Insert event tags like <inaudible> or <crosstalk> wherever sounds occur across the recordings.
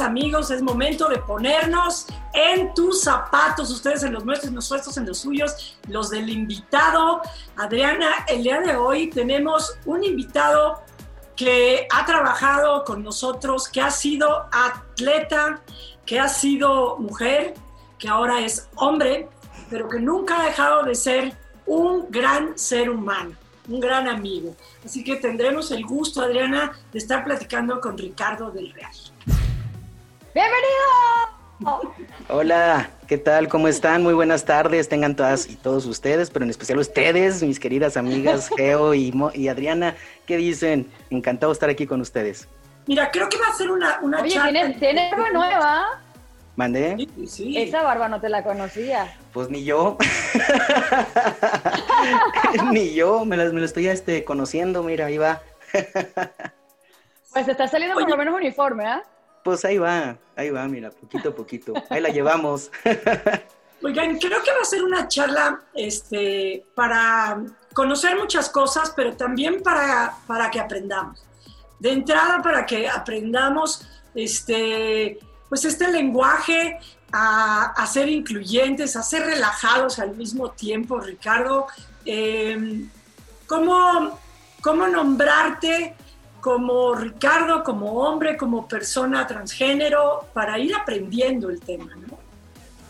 Amigos? Es momento de ponernos en tus zapatos, ustedes en los nuestros, nosotros en los suyos, los del invitado. Adriana, el día de hoy tenemos un invitado que ha trabajado con nosotros, que ha sido atleta, que ha sido mujer, que ahora es hombre, pero que nunca ha dejado de ser un gran ser humano un gran amigo. Así que tendremos el gusto, Adriana, de estar platicando con Ricardo del Real. ¡Bienvenido! Hola, ¿qué tal? ¿Cómo están? Muy buenas tardes, tengan todas y todos ustedes, pero en especial ustedes, mis queridas amigas <laughs> Geo y, y Adriana. ¿Qué dicen? Encantado de estar aquí con ustedes. Mira, creo que va a ser una, una Oye, ¿tienes, ¿tienes nueva? ¿Mandé? Esa barba no te la conocía. Pues ni yo. <laughs> ni yo, me, lo estoy este, conociendo, mira, ahí va. <laughs> pues te está saliendo por lo menos uniforme, ¿ah? Pues ahí va, ahí va, mira, poquito a poquito. Ahí la llevamos. <laughs> Oigan, creo que va a ser una charla este, para conocer muchas cosas, pero también para, para que aprendamos. De entrada, para que aprendamos este, pues este lenguaje a, ser incluyentes, a ser relajados al mismo tiempo, Ricardo. Em, ¿cómo, ¿Cómo nombrarte como Ricardo, como hombre, como persona transgénero, para ir aprendiendo el tema, ¿no?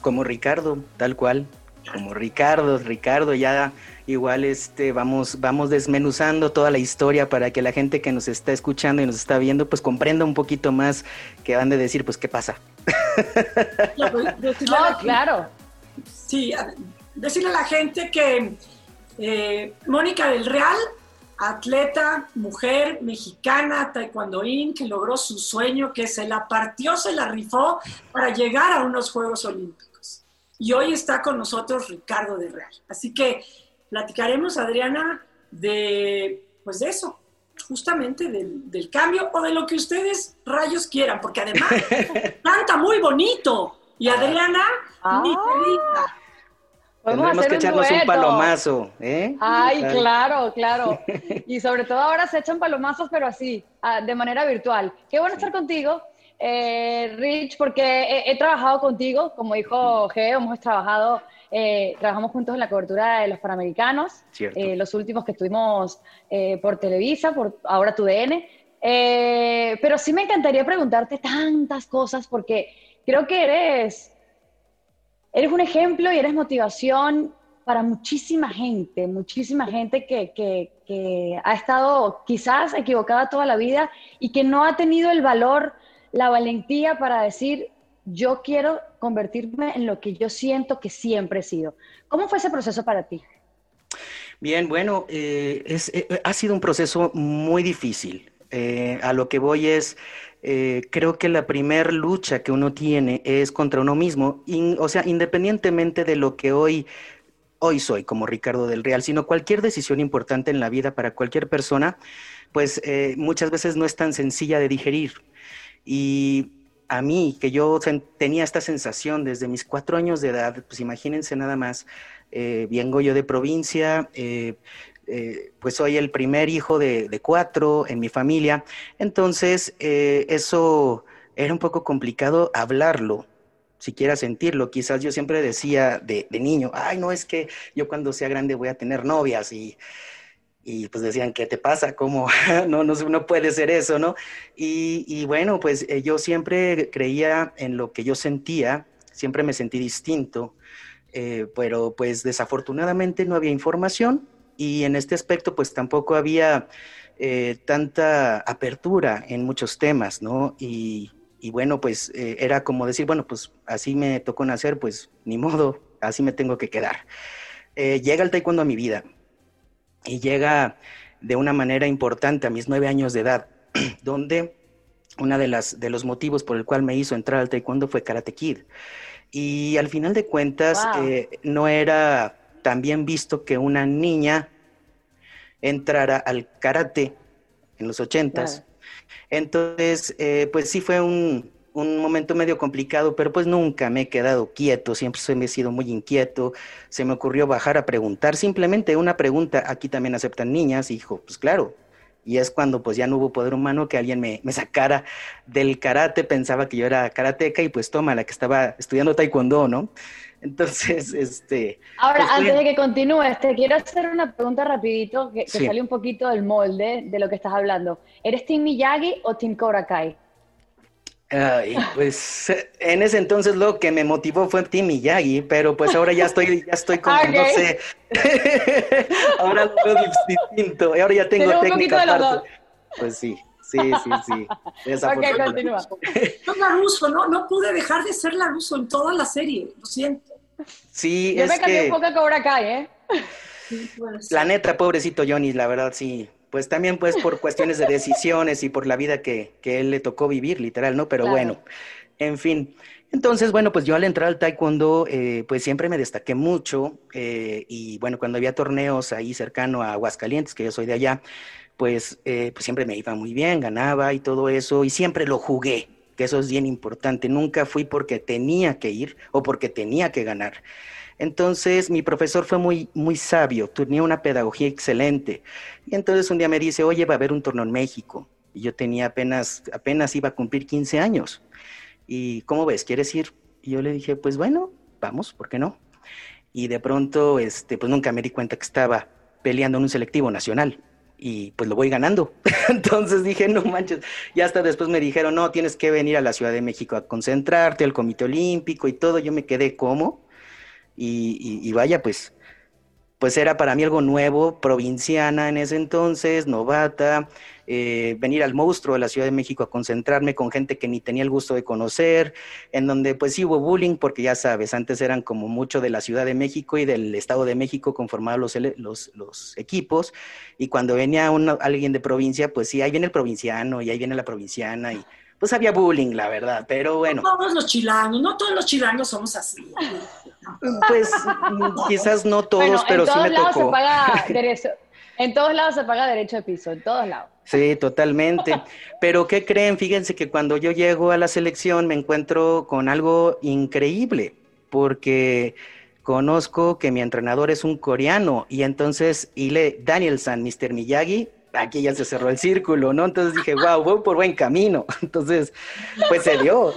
Como Ricardo, tal cual. Como Ricardo, Ricardo, ya igual este, vamos, vamos desmenuzando toda la historia para que la gente que nos está escuchando y nos está viendo, pues comprenda un poquito más que van de decir, pues, ¿qué pasa? <laughs> Pues, no, claro. Sí, decirle a la gente que eh, Mónica del Real, atleta, mujer, mexicana, taekwondoín, que logró su sueño, que se la partió, se la rifó para llegar a unos Juegos Olímpicos. Y hoy está con nosotros Ricardo del Real. Así que platicaremos, Adriana, de, pues de eso, justamente del, cambio o de lo que ustedes rayos quieran, porque además <laughs> canta muy bonito. Y Adriana, ah. mi querida. Tendremos que echarnos un, palomazo, ¿eh? Ay, claro, claro. <laughs> Y sobre todo ahora se echan palomazos, pero así, ah, de manera virtual. Qué bueno estar contigo, eh, Rich, porque he, trabajado contigo, como dijo Geo, hemos trabajado eh, trabajamos juntos en la cobertura de los Panamericanos, eh, los últimos que estuvimos por Televisa, por ahora tu DN. pero sí me encantaría preguntarte tantas cosas porque creo que eres, eres un ejemplo y eres motivación para muchísima gente, muchísima gente que, que, ha estado quizás equivocada toda la vida y que no ha tenido el valor, la valentía para decir, yo quiero convertirme en lo que yo siento que siempre he sido. ¿Cómo fue ese proceso para ti? Bien, bueno, eh, eh, ha sido un proceso muy difícil. Eh, a lo que voy es, creo que la primer lucha que uno tiene es contra uno mismo, o sea, independientemente de lo que hoy, hoy soy como Ricardo del Real, sino cualquier decisión importante en la vida para cualquier persona, pues muchas veces no es tan sencilla de digerir. Y a mí, que yo tenía esta sensación desde mis cuatro años de edad, pues imagínense nada más, eh, vengo yo de provincia, eh, eh, pues soy el primer hijo de, cuatro en mi familia, entonces eso era un poco complicado hablarlo, siquiera sentirlo. Quizás yo siempre decía de, niño, ay, no es que yo cuando sea grande voy a tener novias y y pues decían, ¿qué te pasa? ¿Cómo? <laughs> no, no, no puede ser eso, ¿no? Y, bueno, pues eh, yo siempre creía en lo que yo sentía, siempre me sentí distinto, eh, pero pues desafortunadamente no había información y en este aspecto pues tampoco había eh, tanta apertura en muchos temas, ¿no? Y, y bueno, pues era como decir, bueno, pues así me tocó nacer, pues ni modo, así me tengo que quedar. eh, llega el taekwondo a mi vida y llega de una manera importante a mis nueve años de edad, <clears throat> donde una de las de los motivos por el cual me hizo entrar al taekwondo fue Karate Kid. Y al final de cuentas eh, no era tan bien visto que una niña entrara al karate en los ochentas. Entonces, eh, pues sí fue un, un momento medio complicado, pero pues nunca me he quedado quieto, siempre me he sido muy inquieto, se me ocurrió bajar a preguntar, simplemente una pregunta, aquí también aceptan niñas, hijo, pues claro, y es cuando pues ya no hubo poder humano que alguien me, me, sacara del karate, pensaba que yo era karateca y pues toma, la que estaba estudiando taekwondo, ¿no? Entonces, este... Ahora, pues, antes de que continúes, te quiero hacer una pregunta rapidito que, que sale un poquito del molde de lo que estás hablando. ¿Eres Team Miyagi o Team Cobra Kai? Ay, pues en ese entonces lo que me motivó fue Tim Miyagi, pero pues ahora ya estoy, ya estoy como, <laughs> no sé, <laughs> ahora lo veo distinto, ahora ya tengo técnica aparte. Pues sí, sí, sí, sí. <laughs> ok, continúa. No, Laruso, no, no pude dejar de ser Laruso en toda la serie, lo siento. Sí, Yo me cambié un poco a Cobra Kai, ¿eh? La neta, pobrecito Johnny, la verdad sí, pues también pues por cuestiones de decisiones y por la vida que, que él le tocó vivir, literal, ¿no? Pero bueno, en fin. Entonces, bueno, pues yo al entrar al taekwondo, eh, pues siempre me destaqué mucho eh, y bueno, cuando había torneos ahí cercano a Aguascalientes, que yo soy de allá, pues, eh, pues siempre me iba muy bien, ganaba y todo eso y siempre lo jugué, que eso es bien importante. Nunca fui porque tenía que ir o porque tenía que ganar. Entonces mi profesor fue muy, muy sabio, tenía una pedagogía excelente. Y entonces un día me dice, oye, va a haber un torneo en México. Y yo tenía apenas, apenas iba a cumplir 15 años. ¿Y cómo ves? ¿Quieres ir? Y yo le dije, pues bueno, vamos, ¿por qué no? Y de pronto, este, pues nunca me di cuenta que estaba peleando en un selectivo nacional y pues lo voy ganando. <laughs> Entonces dije, no manches, y hasta después me dijeron, no, tienes que venir a la Ciudad de México a concentrarte, al Comité Olímpico y todo. Yo me quedé como, y, vaya, pues, pues era para mí algo nuevo, provinciana en ese entonces, novata, eh, venir al monstruo de la Ciudad de México a concentrarme con gente que ni tenía el gusto de conocer, en donde pues sí hubo bullying, porque ya sabes, antes eran como mucho de la Ciudad de México y del Estado de México conformados los, equipos, y cuando venía alguien de provincia, pues sí, ahí viene el provinciano y ahí viene la provinciana y pues había bullying, la verdad, pero bueno. No todos los chilangos, no todos los chilangos somos así. Pues quizás no todos, pero sí me tocó. <laughs> en todos lados se paga derecho de piso, en todos lados. Sí, totalmente. Pero ¿qué creen? Fíjense que cuando yo llego a la selección me encuentro con algo increíble, porque conozco que mi entrenador es un coreano y entonces Ile Danielson, Mr. Miyagi, aquí ya se cerró el círculo, ¿no? Entonces dije, wow, voy por buen camino. <laughs> Entonces, pues se dio.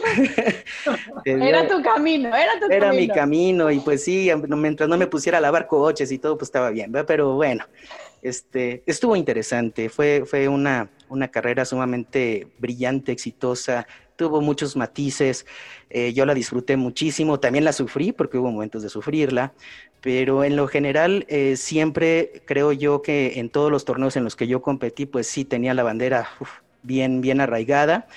<laughs> Era tu camino, era tu camino. Era mi camino y pues sí, mientras no me pusiera a lavar coches y todo, pues estaba bien, ¿verdad? Pero bueno, este, estuvo interesante, fue, fue una, una carrera sumamente brillante, exitosa, tuvo muchos matices, eh, yo la disfruté muchísimo, también la sufrí porque hubo momentos de sufrirla, pero en lo general eh, siempre creo yo que en todos los torneos en los que yo competí, pues sí tenía la bandera bien, bien arraigada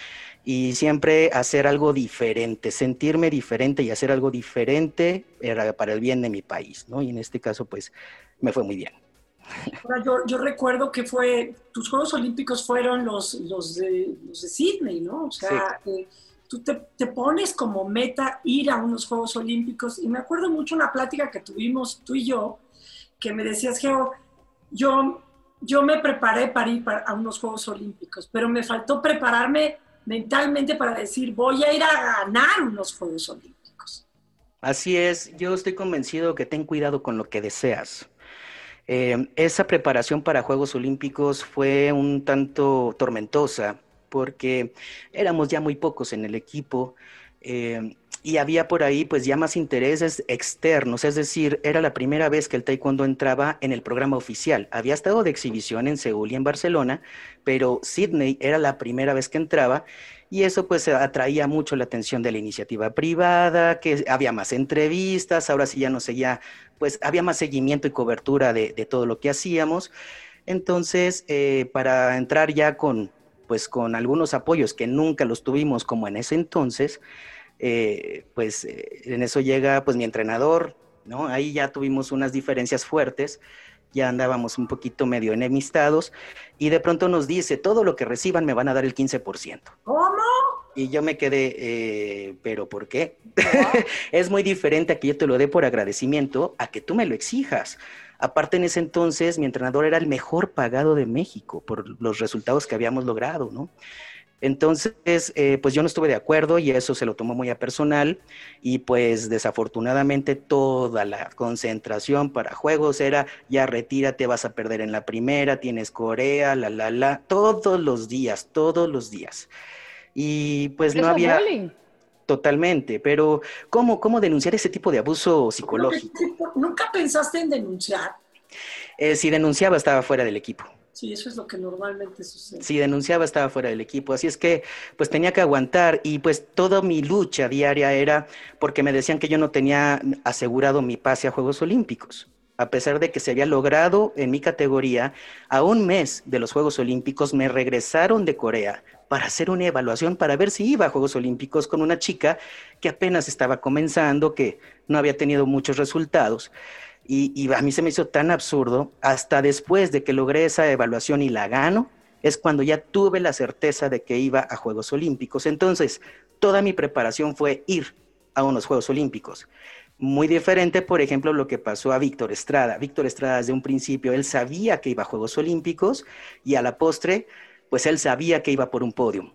y siempre hacer algo diferente, sentirme diferente y hacer algo diferente era para el bien de mi país, ¿no? Y en este caso, pues me fue muy bien. yo, yo, recuerdo que fue, tus Juegos Olímpicos fueron los, los, de, los de Sydney, ¿no? O sea, eh, tú te, pones como meta ir a unos Juegos Olímpicos y me acuerdo mucho una plática que tuvimos tú y yo, que me decías, Geo, yo, yo me preparé para ir a unos Juegos Olímpicos, pero me faltó prepararme mentalmente para decir, voy a ir a ganar unos Juegos Olímpicos. Así es, yo estoy convencido que ten cuidado con lo que deseas. Eh, esa preparación para Juegos Olímpicos fue un tanto tormentosa porque éramos ya muy pocos en el equipo eh, y había por ahí pues ya más intereses externos, es decir, era la primera vez que el taekwondo entraba en el programa oficial. Había estado de exhibición en Seúl y en Barcelona, pero Sydney era la primera vez que entraba y eso pues atraía mucho la atención de la iniciativa privada, que había más entrevistas, ahora sí ya no ya pues había más seguimiento y cobertura de, todo lo que hacíamos. Entonces, eh, para entrar ya con pues con algunos apoyos que nunca los tuvimos como en ese entonces, eh, pues eh, en eso llega pues mi entrenador, ¿no? Ahí ya tuvimos unas diferencias fuertes, ya andábamos un poquito medio enemistados y de pronto nos dice, todo lo que reciban me van a dar el 15%. ¿Cómo? Y yo me quedé, eh, pero ¿por qué? <laughs> es muy diferente a que yo te lo dé por agradecimiento a que tú me lo exijas. Aparte, en ese entonces, mi entrenador era el mejor pagado de México por los resultados que habíamos logrado, ¿no? Entonces, eh, pues yo no estuve de acuerdo y eso se lo tomó muy a personal y pues desafortunadamente toda la concentración para juegos era ya retírate, vas a perder en la primera, tienes Corea, la, la, la, todos los días, todos los días. Y pues no había... Totalmente, pero ¿cómo, ¿cómo denunciar ese tipo de abuso psicológico? ¿Nunca pensaste en denunciar? Eh, si denunciaba estaba fuera del equipo. Sí, eso es lo que normalmente sucede. Si denunciaba estaba fuera del equipo, así es que pues tenía que aguantar y pues toda mi lucha diaria era porque me decían que yo no tenía asegurado mi pase a Juegos Olímpicos. A pesar de que se había logrado en mi categoría, a un mes de los Juegos Olímpicos me regresaron de Corea para hacer una evaluación para ver si iba a Juegos Olímpicos con una chica que apenas estaba comenzando, que no había tenido muchos resultados. Y, a mí se me hizo tan absurdo, hasta después de que logré esa evaluación y la gano, es cuando ya tuve la certeza de que iba a Juegos Olímpicos. Entonces, toda mi preparación fue ir a unos Juegos Olímpicos. Muy diferente, por ejemplo, lo que pasó a Víctor Estrada. Víctor Estrada desde un principio, él sabía que iba a Juegos Olímpicos y a la postre pues él sabía que iba por un podio,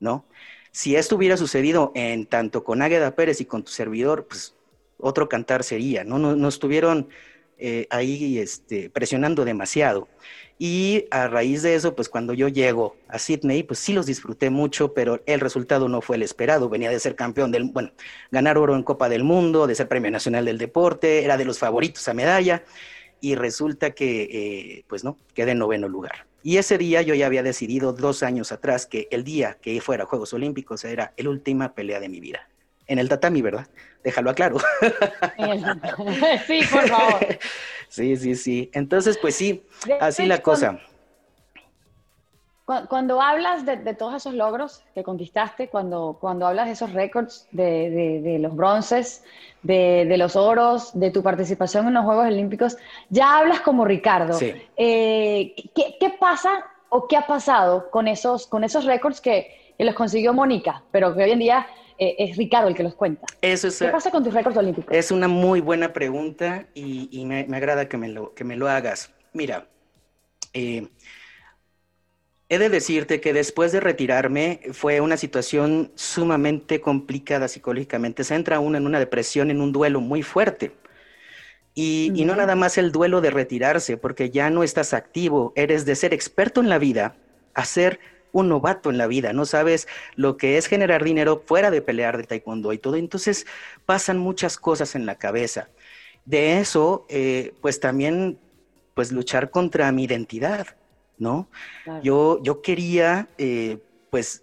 ¿no? Si esto hubiera sucedido en tanto con Águeda Pérez y con tu servidor, pues otro cantar sería, ¿no? Nos, estuvieron eh, ahí este, presionando demasiado. Y a raíz de eso, pues cuando yo llego a Sydney, pues sí los disfruté mucho, pero el resultado no fue el esperado. Venía de ser campeón del, bueno, ganar oro en Copa del Mundo, de ser Premio Nacional del Deporte, era de los favoritos a medalla, y resulta que, eh, pues no, quedé en noveno lugar. Y ese día yo ya había decidido dos años atrás que el día que fuera Juegos Olímpicos era la última pelea de mi vida. En el tatami, ¿verdad? Déjalo aclaro. <laughs> Sí, por favor. <laughs> Sí, sí, sí. Entonces, pues sí, así la cosa. Cuando, hablas de, todos esos logros que conquistaste, cuando, cuando hablas de esos récords, de, los bronces, de, los oros, de tu participación en los Juegos Olímpicos, ya hablas como Ricardo. Eh, ¿qué, pasa o qué ha pasado con esos, con esos récords que, los consiguió Mónica, pero que hoy en día eh, es Ricardo el que los cuenta? Eso es, ¿Qué pasa con tus récords olímpicos? Es una muy buena pregunta y, me, agrada que me, lo, que me lo hagas. Mira, eh, He de decirte que después de retirarme fue una situación sumamente complicada psicológicamente. Se entra uno en una depresión, en un duelo muy fuerte. Y, no nada más el duelo de retirarse, porque ya no estás activo, eres de ser experto en la vida a ser un novato en la vida, no sabes lo que es generar dinero fuera de pelear de taekwondo y todo. Entonces pasan muchas cosas en la cabeza. De eso, eh, pues también, pues luchar contra mi identidad ¿no? Yo, yo quería, eh, pues,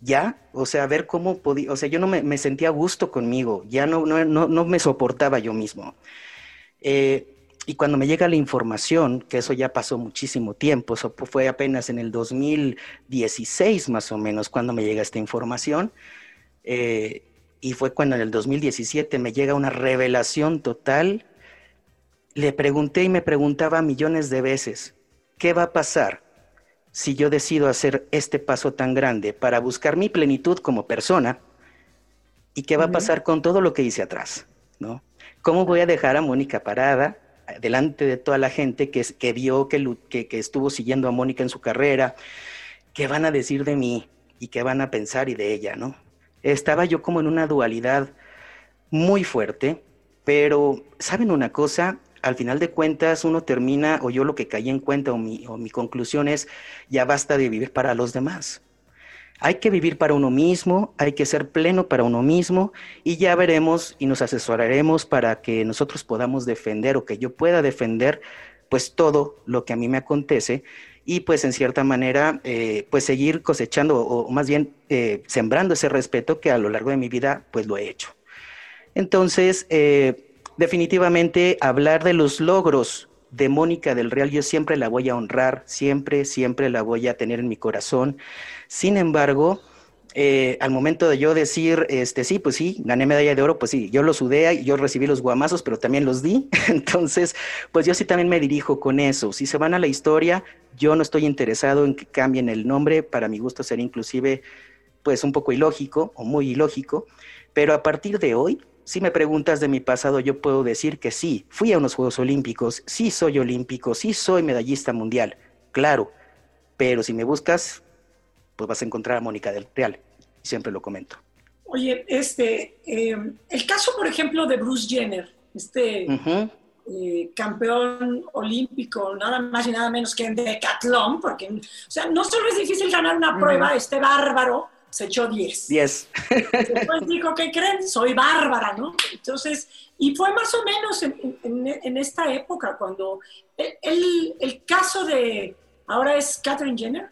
ya, o sea, ver cómo podía, o sea, yo no me, sentía a gusto conmigo, ya no, no, no, me soportaba yo mismo. Eh, y cuando me llega la información, que eso ya pasó muchísimo tiempo, eso fue apenas en el 2016 más o menos cuando me llega esta información, eh, y fue cuando en el 2017 me llega una revelación total, le pregunté y me preguntaba millones de veces, ¿qué va a pasar si yo decido hacer este paso tan grande para buscar mi plenitud como persona? ¿Y qué va a pasar con todo lo que hice atrás? ¿no? ¿Cómo voy a dejar a Mónica parada delante de toda la gente que, que vio que, que, que estuvo siguiendo a Mónica en su carrera? ¿Qué van a decir de mí? ¿Y qué van a pensar y de ella? ¿no? Estaba yo como en una dualidad muy fuerte, pero ¿saben una cosa? Al final de cuentas uno termina, o yo lo que caí en cuenta, o mi, o mi conclusión es, ya basta de vivir para los demás. Hay que vivir para uno mismo, hay que ser pleno para uno mismo y ya veremos y nos asesoraremos para que nosotros podamos defender o que yo pueda defender pues todo lo que a mí me acontece y pues en cierta manera eh, pues seguir cosechando o, más bien eh, sembrando ese respeto que a lo largo de mi vida pues lo he hecho. Entonces, eh, definitivamente hablar de los logros de Mónica del Real, yo siempre la voy a honrar, siempre, siempre la voy a tener en mi corazón. Sin embargo, eh, al momento de yo decir, este, sí, pues sí, gané medalla de oro, pues sí, yo lo sudé, yo recibí los guamazos, pero también los di. <laughs> Entonces, pues yo sí también me dirijo con eso. Si se van a la historia, yo no estoy interesado en que cambien el nombre. Para mi gusto sería inclusive, pues un poco ilógico o muy ilógico. Pero a partir de hoy, si me preguntas de mi pasado, yo puedo decir que sí, fui a unos Juegos Olímpicos, sí soy olímpico, sí soy medallista mundial, claro. Pero si me buscas, pues vas a encontrar a Mónica del Real. Siempre lo comento. Oye, este, eh, el caso, por ejemplo, de Bruce Jenner, este eh, campeón olímpico, nada más y nada menos que en decatlón, porque, o sea, no solo es difícil ganar una prueba, este bárbaro se echó 10. 10. Después dijo, ¿qué creen? Soy bárbara, ¿no? Entonces, y fue más o menos en, esta época, cuando el, el, caso de, ahora es Catherine Jenner,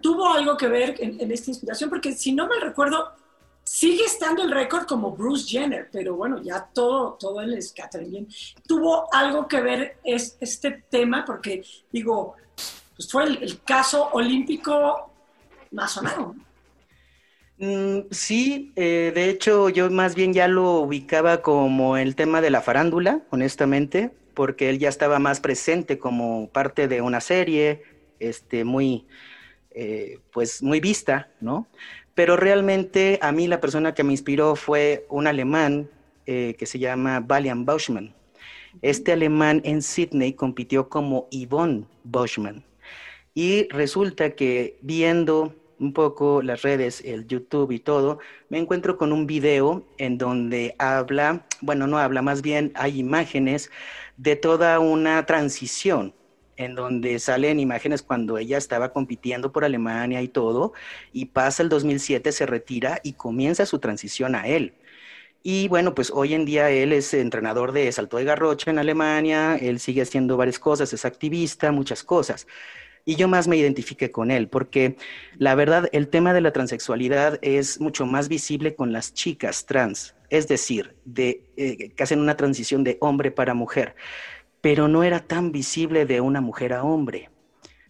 tuvo algo que ver en, esta inspiración, porque si no me recuerdo, sigue estando el récord como Bruce Jenner, pero bueno, ya todo, todo él es Catherine Jenner. Tuvo algo que ver es, este tema, porque digo, pues fue el, caso olímpico más sonado. Mm, sí, eh, de hecho yo más bien ya lo ubicaba como el tema de la farándula, honestamente, porque él ya estaba más presente como parte de una serie, este, muy, eh, pues muy vista, ¿no? Pero realmente a mí la persona que me inspiró fue un alemán eh, que se llama Valian Boschman. Este alemán en Sydney compitió como Yvonne Boschman. Y resulta que viendo un poco las redes, el YouTube y todo, me encuentro con un video en donde habla, bueno, no habla, más bien hay imágenes de toda una transición en donde salen imágenes cuando ella estaba compitiendo por Alemania y todo, y pasa el 2007, se retira y comienza su transición a él. Y bueno, pues hoy en día él es entrenador de salto de garrocha en Alemania, él sigue haciendo varias cosas, es activista, muchas cosas. Y yo más me identifique con él, porque la verdad, el tema de la transexualidad es mucho más visible con las chicas trans, es decir, de, eh, que hacen una transición de hombre para mujer pero no era tan visible de una mujer a hombre.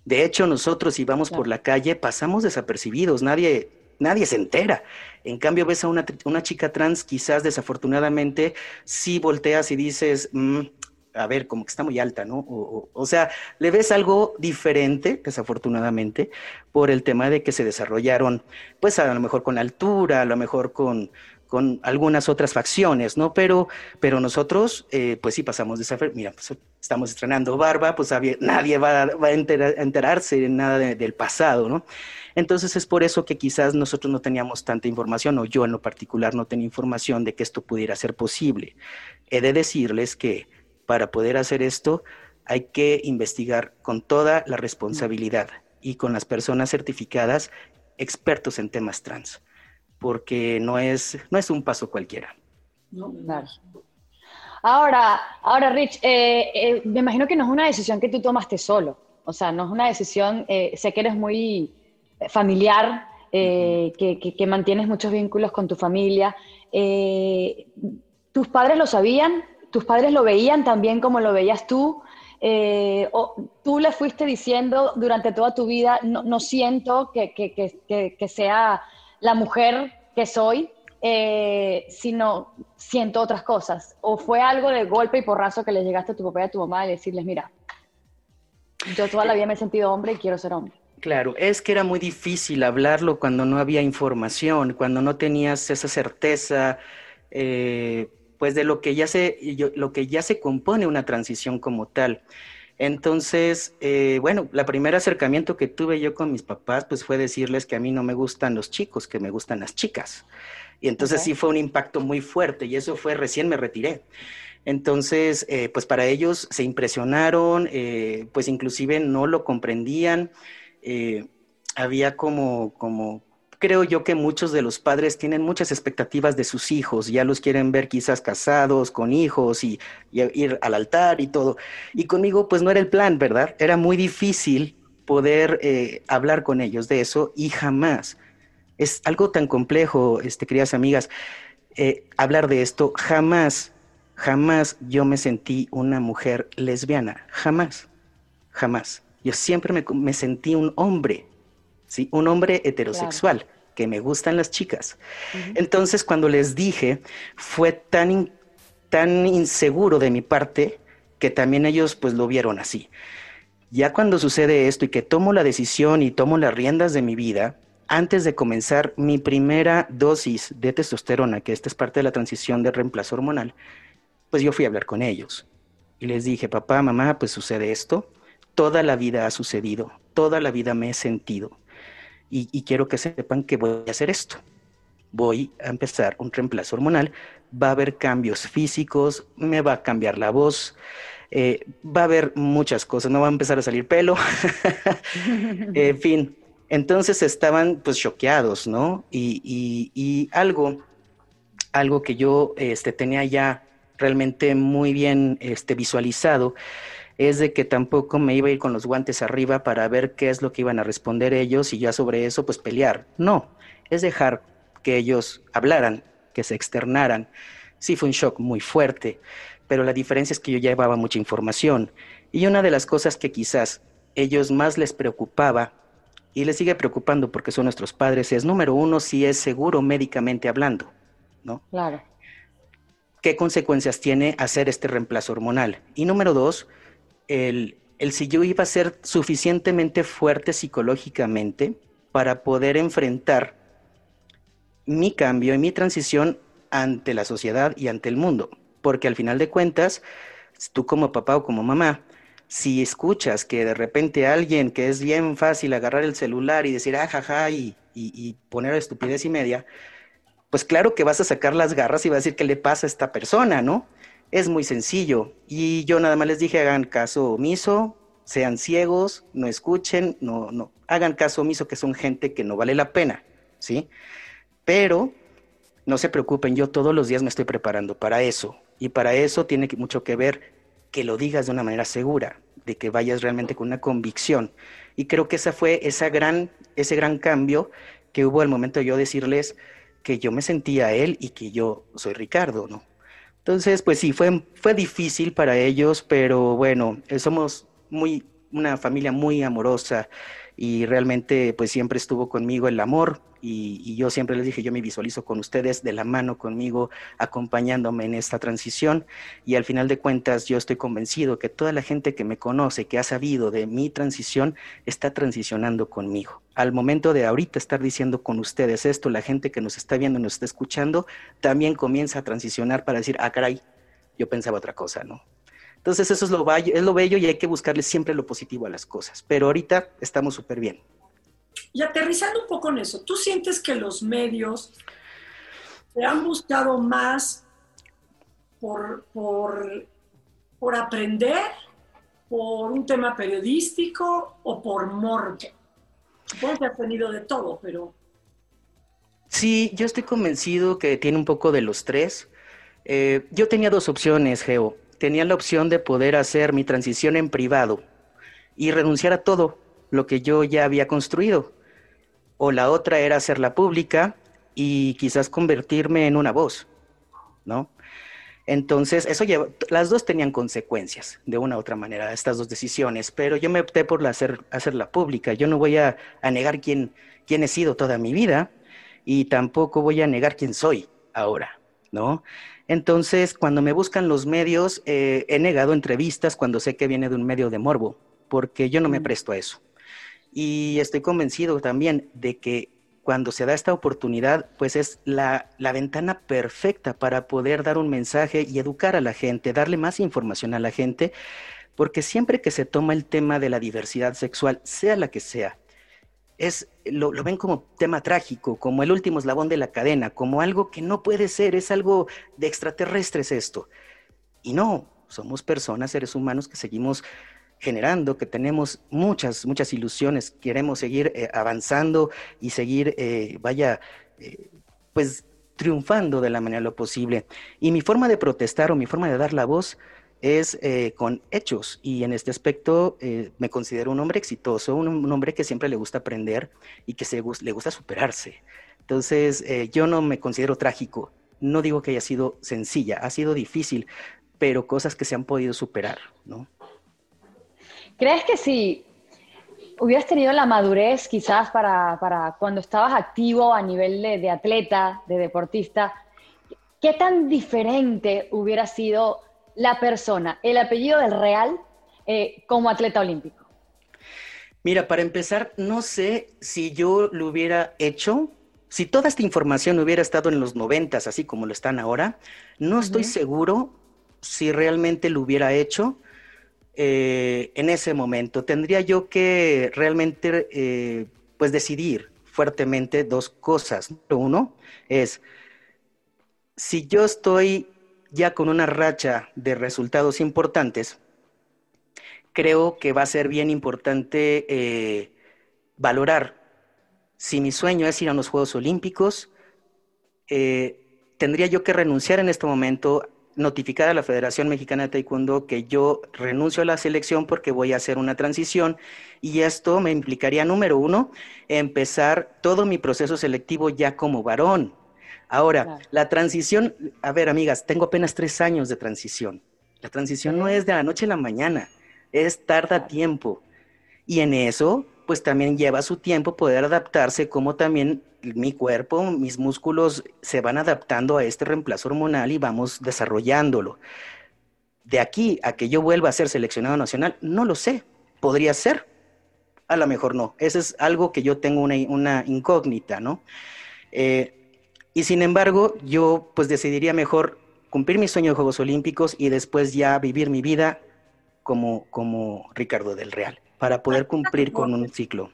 De hecho, nosotros si vamos por la calle pasamos desapercibidos, nadie, nadie se entera. En cambio, ves a una, chica trans, quizás desafortunadamente, si volteas y dices, mm, a ver, como que está muy alta, ¿no? O, sea, le ves algo diferente, desafortunadamente, por el tema de que se desarrollaron, pues a lo mejor con altura, a lo mejor con, con algunas otras facciones, ¿no? Pero, pero nosotros, eh, pues sí pasamos de esa... Mira, pues estamos estrenando Barba, pues nadie va, a enterarse de nada del pasado, ¿no? Entonces es por eso que quizás nosotros no teníamos tanta información, o yo en lo particular no tenía información de que esto pudiera ser posible. He de decirles que para poder hacer esto hay que investigar con toda la responsabilidad y con las personas certificadas expertos en temas trans porque no es, no es un paso cualquiera. Ahora, ahora Rich, eh, eh, me imagino que no es una decisión que tú tomaste solo, o sea, no es una decisión, eh, sé que eres muy familiar, que, que, mantienes muchos vínculos con tu familia. ¿Tus padres lo sabían? ¿Tus padres lo veían también como lo veías tú? o tú le fuiste diciendo durante toda tu vida, no, no siento que, que sea la mujer que soy, eh, sino siento otras cosas. ¿O fue algo de golpe y porrazo que le llegaste a tu papá y a tu mamá y decirles, mira, yo toda la vida me he sentido hombre y quiero ser hombre? Claro, es que era muy difícil hablarlo cuando no había información, cuando no tenías esa certeza, eh, pues de lo que ya se, lo que ya se compone una transición como tal. Entonces, eh, bueno, el primer acercamiento que tuve yo con mis papás, pues fue decirles que a mí no me gustan los chicos, que me gustan las chicas. Y entonces sí fue un impacto muy fuerte y eso fue recién me retiré. Entonces, eh, pues para ellos se impresionaron, eh, pues inclusive no lo comprendían. había como, como creo yo que muchos de los padres tienen muchas expectativas de sus hijos, ya los quieren ver quizás casados, con hijos y, ir al altar y todo. Y conmigo pues no era el plan, ¿verdad? Era muy difícil poder eh, hablar con ellos de eso y jamás. Es algo tan complejo, este, queridas amigas, eh, hablar de esto, jamás, jamás yo me sentí una mujer lesbiana, jamás, jamás. Yo siempre me, me sentí un hombre, ¿sí? Un hombre heterosexual, que me gustan las chicas. Entonces, cuando les dije, fue tan, tan inseguro de mi parte que también ellos pues lo vieron así. Ya cuando sucede esto y que tomo la decisión y tomo las riendas de mi vida, antes de comenzar mi primera dosis de testosterona, que esta es parte de la transición de reemplazo hormonal, pues yo fui a hablar con ellos. Y les dije, papá, mamá, pues sucede esto. Toda la vida ha sucedido, toda la vida me he sentido. Y, quiero que sepan que voy a hacer esto. Voy a empezar un reemplazo hormonal. Va a haber cambios físicos, me va a cambiar la voz, eh, va a haber muchas cosas, no va a empezar a salir pelo. <laughs> en fin, entonces estaban pues choqueados, ¿no? Y, algo, algo que yo este, tenía ya realmente muy bien este, visualizado es de que tampoco me iba a ir con los guantes arriba para ver qué es lo que iban a responder ellos y ya sobre eso pues pelear. No, es dejar que ellos hablaran, que se externaran. Sí fue un shock muy fuerte, pero la diferencia es que yo llevaba mucha información y una de las cosas que quizás ellos más les preocupaba y les sigue preocupando porque son nuestros padres es número uno si es seguro médicamente hablando, ¿no? Claro. ¿Qué consecuencias tiene hacer este reemplazo hormonal? Y número dos, el, el si yo iba a ser suficientemente fuerte psicológicamente para poder enfrentar mi cambio y mi transición ante la sociedad y ante el mundo. Porque al final de cuentas, tú como papá o como mamá, si escuchas que de repente alguien que es bien fácil agarrar el celular y decir, ah, jaja, y, y, y poner estupidez y media, pues claro que vas a sacar las garras y vas a decir qué le pasa a esta persona, ¿no? Es muy sencillo. Y yo nada más les dije, hagan caso omiso, sean ciegos, no escuchen, no, no, hagan caso omiso que son gente que no vale la pena, ¿sí? Pero no se preocupen, yo todos los días me estoy preparando para eso. Y para eso tiene mucho que ver que lo digas de una manera segura, de que vayas realmente con una convicción. Y creo que esa fue esa gran, ese gran cambio que hubo al momento de yo decirles que yo me sentía él y que yo soy Ricardo, ¿no? Entonces, pues sí, fue, fue difícil para ellos, pero bueno, somos muy, una familia muy amorosa y realmente pues siempre estuvo conmigo el amor y, yo siempre les dije, yo me visualizo con ustedes de la mano conmigo, acompañándome en esta transición y al final de cuentas yo estoy convencido que toda la gente que me conoce, que ha sabido de mi transición, está transicionando conmigo al momento de ahorita estar diciendo con ustedes esto, la gente que nos está viendo nos está escuchando, también comienza a transicionar para decir, ah, caray, yo pensaba otra cosa, ¿no? Entonces eso es lo, es lo bello y hay que buscarle siempre lo positivo a las cosas. Pero ahorita estamos súper bien. Y aterrizando un poco en eso, ¿tú sientes que los medios te han buscado más por, por, por aprender, por un tema periodístico o por morte? Supongo que ha tenido de todo, pero... Sí, yo estoy convencido que tiene un poco de los tres. Eh, yo tenía dos opciones, Geo. Tenía la opción de poder hacer mi transición en privado y renunciar a todo lo que yo ya había construido. O la otra era hacerla pública y quizás convertirme en una voz, ¿no? Entonces, eso lleva, las dos tenían consecuencias de una u otra manera, estas dos decisiones, pero yo me opté por hacer, hacerla pública. Yo no voy a, negar quién, quién he sido toda mi vida y tampoco voy a negar quién soy ahora, ¿no? Entonces, cuando me buscan los medios, eh, he negado entrevistas cuando sé que viene de un medio de morbo, porque yo no me presto a eso. Y estoy convencido también de que cuando se da esta oportunidad, pues es la, ventana perfecta para poder dar un mensaje y educar a la gente, darle más información a la gente, porque siempre que se toma el tema de la diversidad sexual, sea la que sea, es, lo, lo, ven como tema trágico, como el último eslabón de la cadena, como algo que no puede ser, es algo de extraterrestres esto. Y no, somos personas, seres humanos que seguimos generando, que tenemos muchas, muchas ilusiones, queremos seguir eh, avanzando y seguir, eh, vaya, eh, pues triunfando de la manera lo posible. Y mi forma de protestar o mi forma de dar la voz es con hechos y en este aspecto me considero un hombre exitoso, un, hombre que siempre le gusta aprender y que se, le gusta superarse. Entonces, yo no me considero trágico, no digo que haya sido sencilla, ha sido difícil, pero cosas que se han podido superar, ¿no? ¿Crees que si hubieras tenido la madurez quizás para, para cuando estabas activo a nivel de, atleta, de deportista, ¿qué tan diferente hubiera sido la persona, el apellido del Real eh, como atleta olímpico? Mira, para empezar, no sé si yo lo hubiera hecho, si toda esta información hubiera estado en los noventas, así como lo están ahora, no estoy seguro si realmente lo hubiera hecho eh, en ese momento. Tendría yo que realmente eh, pues decidir fuertemente dos cosas. Uno es, si yo estoy ya con una racha de resultados importantes, creo que va a ser bien importante eh, valorar si mi sueño es ir a los Juegos Olímpicos, tendría yo que renunciar en este momento notificar a la Federación Mexicana de Taekwondo que yo renuncio a la selección porque voy a hacer una transición y esto me implicaría, número uno, empezar todo mi proceso selectivo ya como varón. Ahora, la transición, a ver amigas, tengo apenas tres años de transición. La transición no es de la noche a la mañana, es tarda tiempo. Y en eso, pues también lleva su tiempo poder adaptarse como también mi cuerpo, mis músculos se van adaptando a este reemplazo hormonal y vamos desarrollándolo. De aquí a que yo vuelva a ser seleccionado nacional, no lo sé. Podría ser, a lo mejor no. Eso es algo que yo tengo una, incógnita, ¿no? Eh, y sin embargo, yo pues decidiría mejor cumplir mi sueño de Juegos Olímpicos y después ya vivir mi vida como, como Ricardo del Real, para poder cumplir con un ciclo.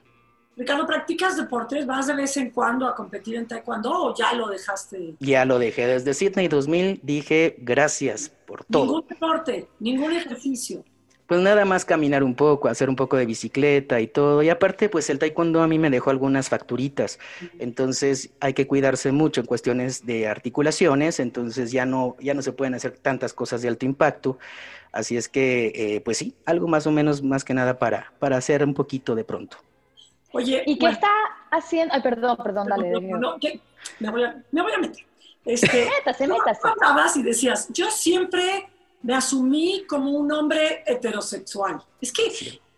Ricardo, ¿practicas deportes? ¿Vas de vez en cuando a competir en taekwondo o ya lo dejaste? Ya lo dejé. Desde Sydney 2000 dije gracias por todo. Ningún deporte, ningún ejercicio. Pues nada más caminar un poco, hacer un poco de bicicleta y todo. Y aparte, pues el taekwondo a mí me dejó algunas facturitas. Entonces hay que cuidarse mucho en cuestiones de articulaciones. Entonces ya no, ya no se pueden hacer tantas cosas de alto impacto. Así es que, eh, pues sí, algo más o menos, más que nada para, para hacer un poquito de pronto. Oye, ¿y qué está haciendo? Ay, perdón, perdón, dale. No, me, voy a, me voy a meter. Este, <laughs> métase, métase. Hablabas y decías, yo siempre me asumí como un hombre heterosexual. Es que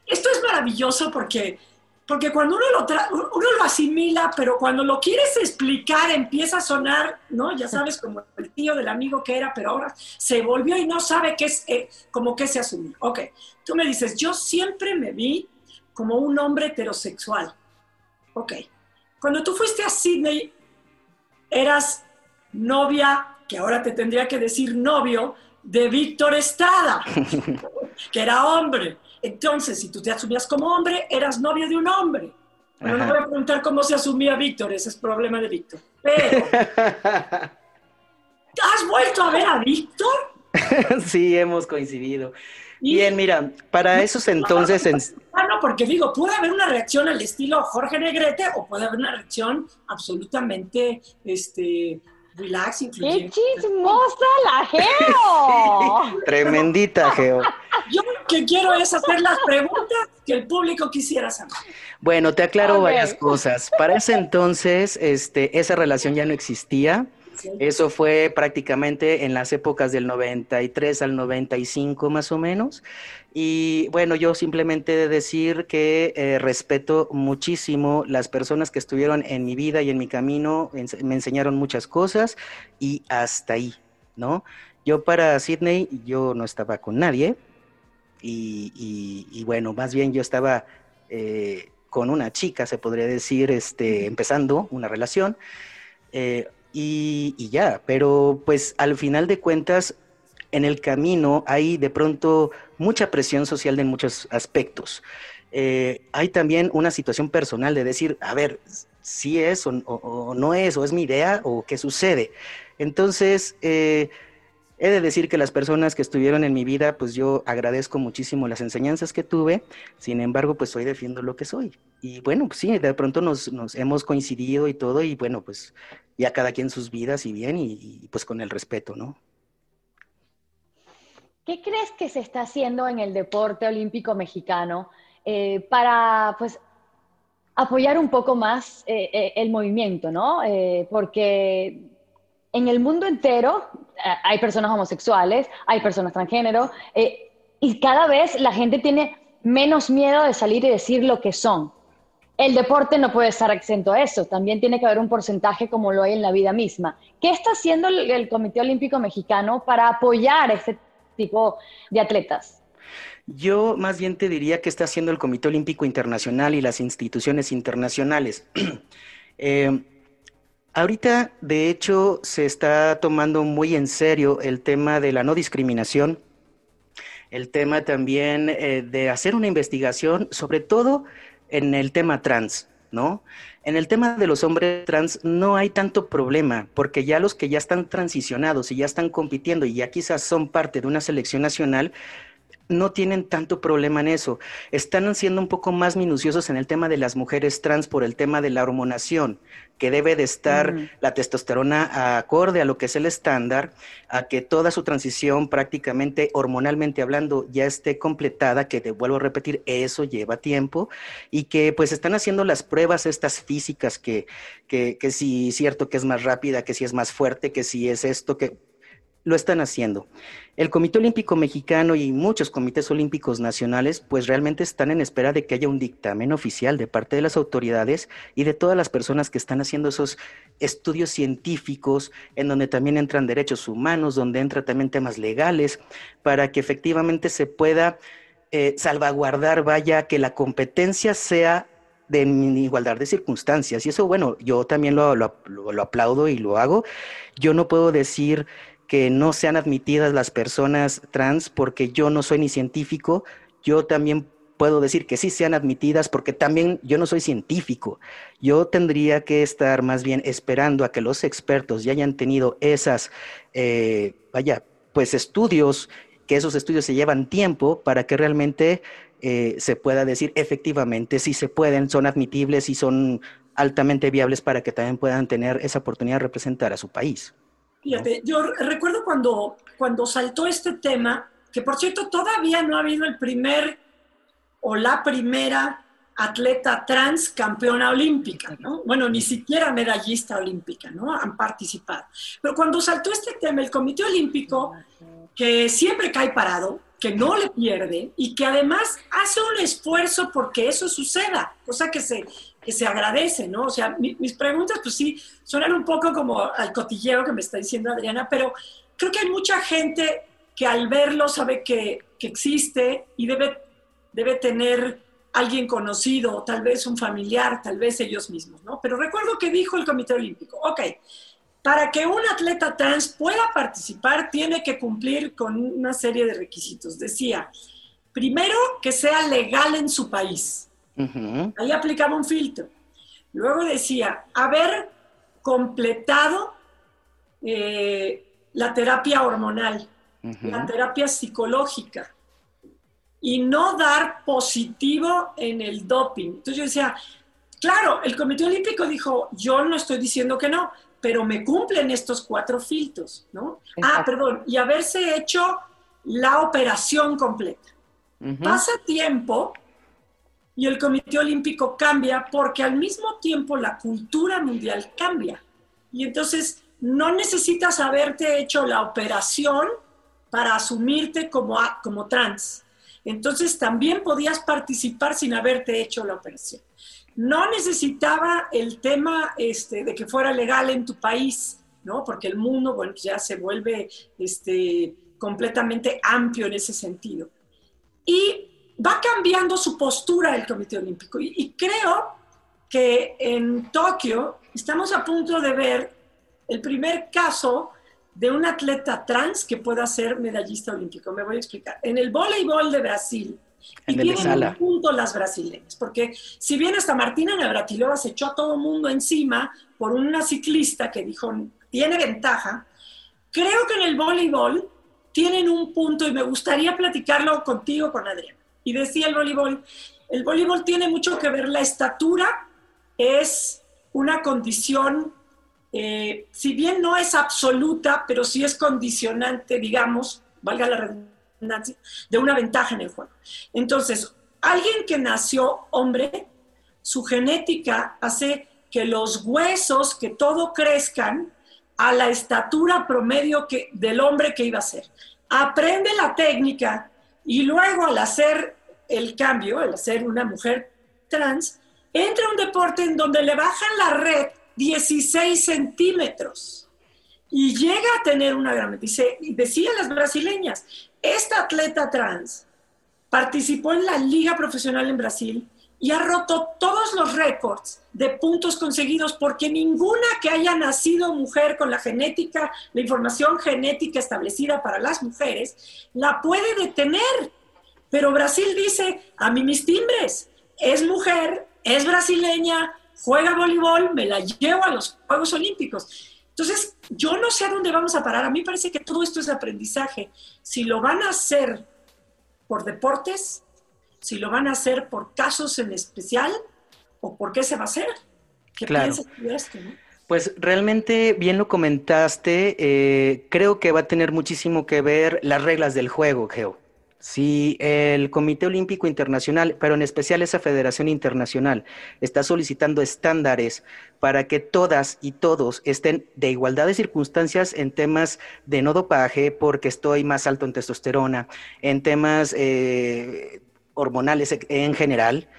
esto es maravilloso porque, porque cuando uno lo, uno lo asimila, pero cuando lo quieres explicar empieza a sonar, ¿no? Ya sabes, como el tío del amigo que era, pero ahora se volvió y no sabe qué es, eh, como qué se asumió. Ok, tú me dices, yo siempre me vi como un hombre heterosexual. Ok. Cuando tú fuiste a Sydney, eras novia, que ahora te tendría que decir novio, de Víctor Estrada, <laughs> que era hombre. Entonces, si tú te asumías como hombre, eras novio de un hombre. No me voy a preguntar cómo se asumía Víctor, ese es problema de Víctor. Pero, <laughs> ¿has vuelto a ver a Víctor? <laughs> sí, hemos coincidido. Bien, mira, para esos entonces... En... Ah, no, porque digo, puede haber una reacción al estilo Jorge Negrete o puede haber una reacción absolutamente este, relax, ¡Qué chismosa la <laughs> Geo! tremendita Geo. Yo lo que quiero es hacer las preguntas que el público quisiera saber. Bueno, te aclaro varias cosas. Para ese entonces, este, esa relación ya no existía. Eso fue prácticamente en las épocas del 93 al 95 más o menos. Y bueno, yo simplemente de decir que eh, respeto muchísimo las personas que estuvieron en mi vida y en mi camino, me enseñaron muchas cosas y hasta ahí, ¿no? Yo para Sydney, yo no estaba con nadie y, bueno, más bien yo estaba eh, con una chica, se podría decir, este, empezando una relación. Eh, y, ya, pero pues al final de cuentas, en el camino hay de pronto mucha presión social en muchos aspectos. Eh, hay también una situación personal de decir, a ver, si es o, no es, o es mi idea, o qué sucede. Entonces, eh, He de decir que las personas que estuvieron en mi vida, pues yo agradezco muchísimo las enseñanzas que tuve, sin embargo, pues hoy defiendo lo que soy. Y bueno, pues sí, de pronto nos, hemos coincidido y todo, y bueno, pues ya cada quien sus vidas y bien, y, pues con el respeto, ¿no? ¿Qué crees que se está haciendo en el deporte olímpico mexicano eh, para, pues, apoyar un poco más eh, eh, el movimiento, ¿no? porque en el mundo entero eh, hay personas homosexuales, hay personas transgénero, eh, y cada vez la gente tiene menos miedo de salir y decir lo que son. El deporte no puede estar exento a eso, también tiene que haber un porcentaje como lo hay en la vida misma. ¿Qué está haciendo el, Comité Olímpico Mexicano para apoyar este tipo de atletas? Yo más bien te diría que está haciendo el Comité Olímpico Internacional y las instituciones internacionales. <clears throat> Eh, ahorita, de hecho, se está tomando muy en serio el tema de la no discriminación, el tema también eh, de hacer una investigación, sobre todo en el tema trans, ¿no? En el tema de los hombres trans no hay tanto problema, porque ya los que ya están transicionados y ya están compitiendo y ya quizás son parte de una selección nacional, no tienen tanto problema en eso. Están siendo un poco más minuciosos en el tema de las mujeres trans por el tema de la hormonación, que debe de estar la testosterona acorde a lo que es el estándar, a que toda su transición prácticamente hormonalmente hablando ya esté completada, que te vuelvo a repetir, eso lleva tiempo, y que pues están haciendo las pruebas estas físicas, que, que, que si es cierto que es más rápida, que si es más fuerte, que si es esto, que lo están haciendo. El Comité Olímpico Mexicano y muchos comités olímpicos nacionales pues realmente están en espera de que haya un dictamen oficial de parte de las autoridades y de todas las personas que están haciendo esos estudios científicos en donde también entran derechos humanos, donde entran también temas legales, para que efectivamente se pueda eh, salvaguardar, vaya, que la competencia sea de igualdad de circunstancias. Y eso, bueno, yo también lo, lo aplaudo y lo hago. Yo no puedo decir que no sean admitidas las personas trans porque yo no soy ni científico, yo también puedo decir que sí sean admitidas porque también yo no soy científico. Yo tendría que estar más bien esperando a que los expertos ya hayan tenido esas, eh, vaya, pues estudios, que esos estudios se llevan tiempo para que realmente eh, se pueda decir efectivamente si se pueden, son admitibles y son altamente viables para que también puedan tener esa oportunidad de representar a su país. Fíjate, yo recuerdo cuando, cuando saltó este tema, que por cierto todavía no ha habido el primer o la primera atleta trans campeona olímpica, ¿no? Bueno, ni siquiera medallista olímpica, ¿no? Han participado. Pero cuando saltó este tema, el Comité Olímpico, que siempre cae parado, que no le pierde y que además hace un esfuerzo porque eso suceda, cosa que se, que se agradece, ¿no? O sea, mis preguntas, pues sí, suenan un poco como al cotilleo que me está diciendo Adriana, pero creo que hay mucha gente que al verlo sabe que, que existe y debe, debe tener alguien conocido, tal vez un familiar, tal vez ellos mismos, ¿no? Pero recuerdo que dijo el Comité Olímpico, ok, para que un atleta trans pueda participar, tiene que cumplir con una serie de requisitos. Decía, primero, que sea legal en su país. Ahí aplicaba un filtro. Luego decía, haber completado eh, la terapia hormonal, la terapia psicológica y no dar positivo en el doping. Entonces yo decía, claro, el Comité Olímpico dijo, yo no estoy diciendo que no, pero me cumplen estos cuatro filtros, ¿no? Ah, perdón, y haberse hecho la operación completa. Pasa tiempo y el Comité Olímpico cambia porque al mismo tiempo la cultura mundial cambia. Y entonces no necesitas haberte hecho la operación para asumirte como, como trans. Entonces también podías participar sin haberte hecho la operación. No necesitaba el tema este, de que fuera legal en tu país, ¿no? Porque el mundo, bueno, ya se vuelve este, completamente amplio en ese sentido. Y va cambiando su postura el Comité Olímpico. Y, creo que en Tokio estamos a punto de ver el primer caso de un atleta trans que pueda ser medallista olímpico. Me voy a explicar. En el voleibol de Brasil, y tienen un punto las brasileñas, porque si bien hasta Martina Navratilova se echó a todo mundo encima por una ciclista que dijo tiene ventaja, creo que en el voleibol tienen un punto y me gustaría platicarlo contigo, con Adrián. Y decía el voleibol, el voleibol tiene mucho que ver, la estatura es una condición, eh, si bien no es absoluta, pero sí es condicionante, digamos, valga la redundancia, de una ventaja en el juego. Entonces, alguien que nació hombre, su genética hace que los huesos, que todo crezcan a la estatura promedio que, del hombre que iba a ser. Aprende la técnica y luego al hacer el cambio, el ser una mujer trans, entra a un deporte en donde le bajan la red 16 centímetros y llega a tener una gran... Dice, decían las brasileñas, esta atleta trans participó en la liga profesional en Brasil y ha roto todos los récords de puntos conseguidos porque ninguna que haya nacido mujer con la genética, la información genética establecida para las mujeres, la puede detener. Pero Brasil dice, a mí mis timbres, es mujer, es brasileña, juega voleibol, me la llevo a los Juegos Olímpicos. Entonces, yo no sé a dónde vamos a parar. A mí parece que todo esto es aprendizaje. Si lo van a hacer por deportes, si lo van a hacer por casos en especial o por qué se va a hacer. ¿Qué piensas de esto? Pues realmente bien lo comentaste, eh, creo que va a tener muchísimo que ver las reglas del juego, Geo. Si el Comité Olímpico Internacional, pero en especial esa Federación Internacional, está solicitando estándares para que todas y todos estén de igualdad de circunstancias en temas de no dopaje, porque estoy más alto en testosterona, en temas eh, hormonales en general,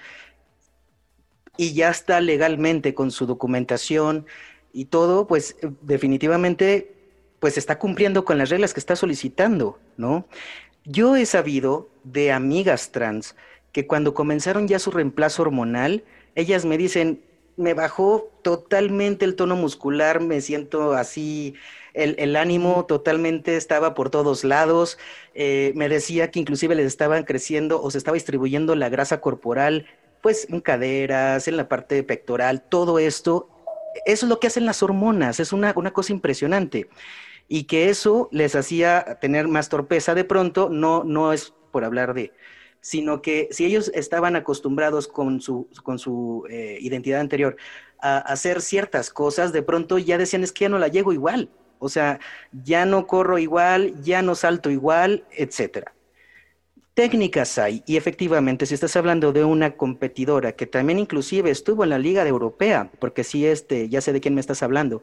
y ya está legalmente con su documentación y todo, pues definitivamente pues está cumpliendo con las reglas que está solicitando, ¿no? Yo he sabido de amigas trans que cuando comenzaron ya su reemplazo hormonal, ellas me dicen, me bajó totalmente el tono muscular, me siento así, el, ánimo totalmente estaba por todos lados, eh, me decía que inclusive les estaban creciendo o se estaba distribuyendo la grasa corporal, pues en caderas, en la parte pectoral, todo esto, eso es lo que hacen las hormonas, es una, una cosa impresionante y que eso les hacía tener más torpeza de pronto, no, no es por hablar de, sino que si ellos estaban acostumbrados con su, con su eh, identidad anterior a, hacer ciertas cosas, de pronto ya decían es que ya no la llego igual, o sea, ya no corro igual, ya no salto igual, etcétera. Técnicas hay, y efectivamente, si estás hablando de una competidora que también inclusive estuvo en la Liga Europea, porque sí, este, ya sé de quién me estás hablando,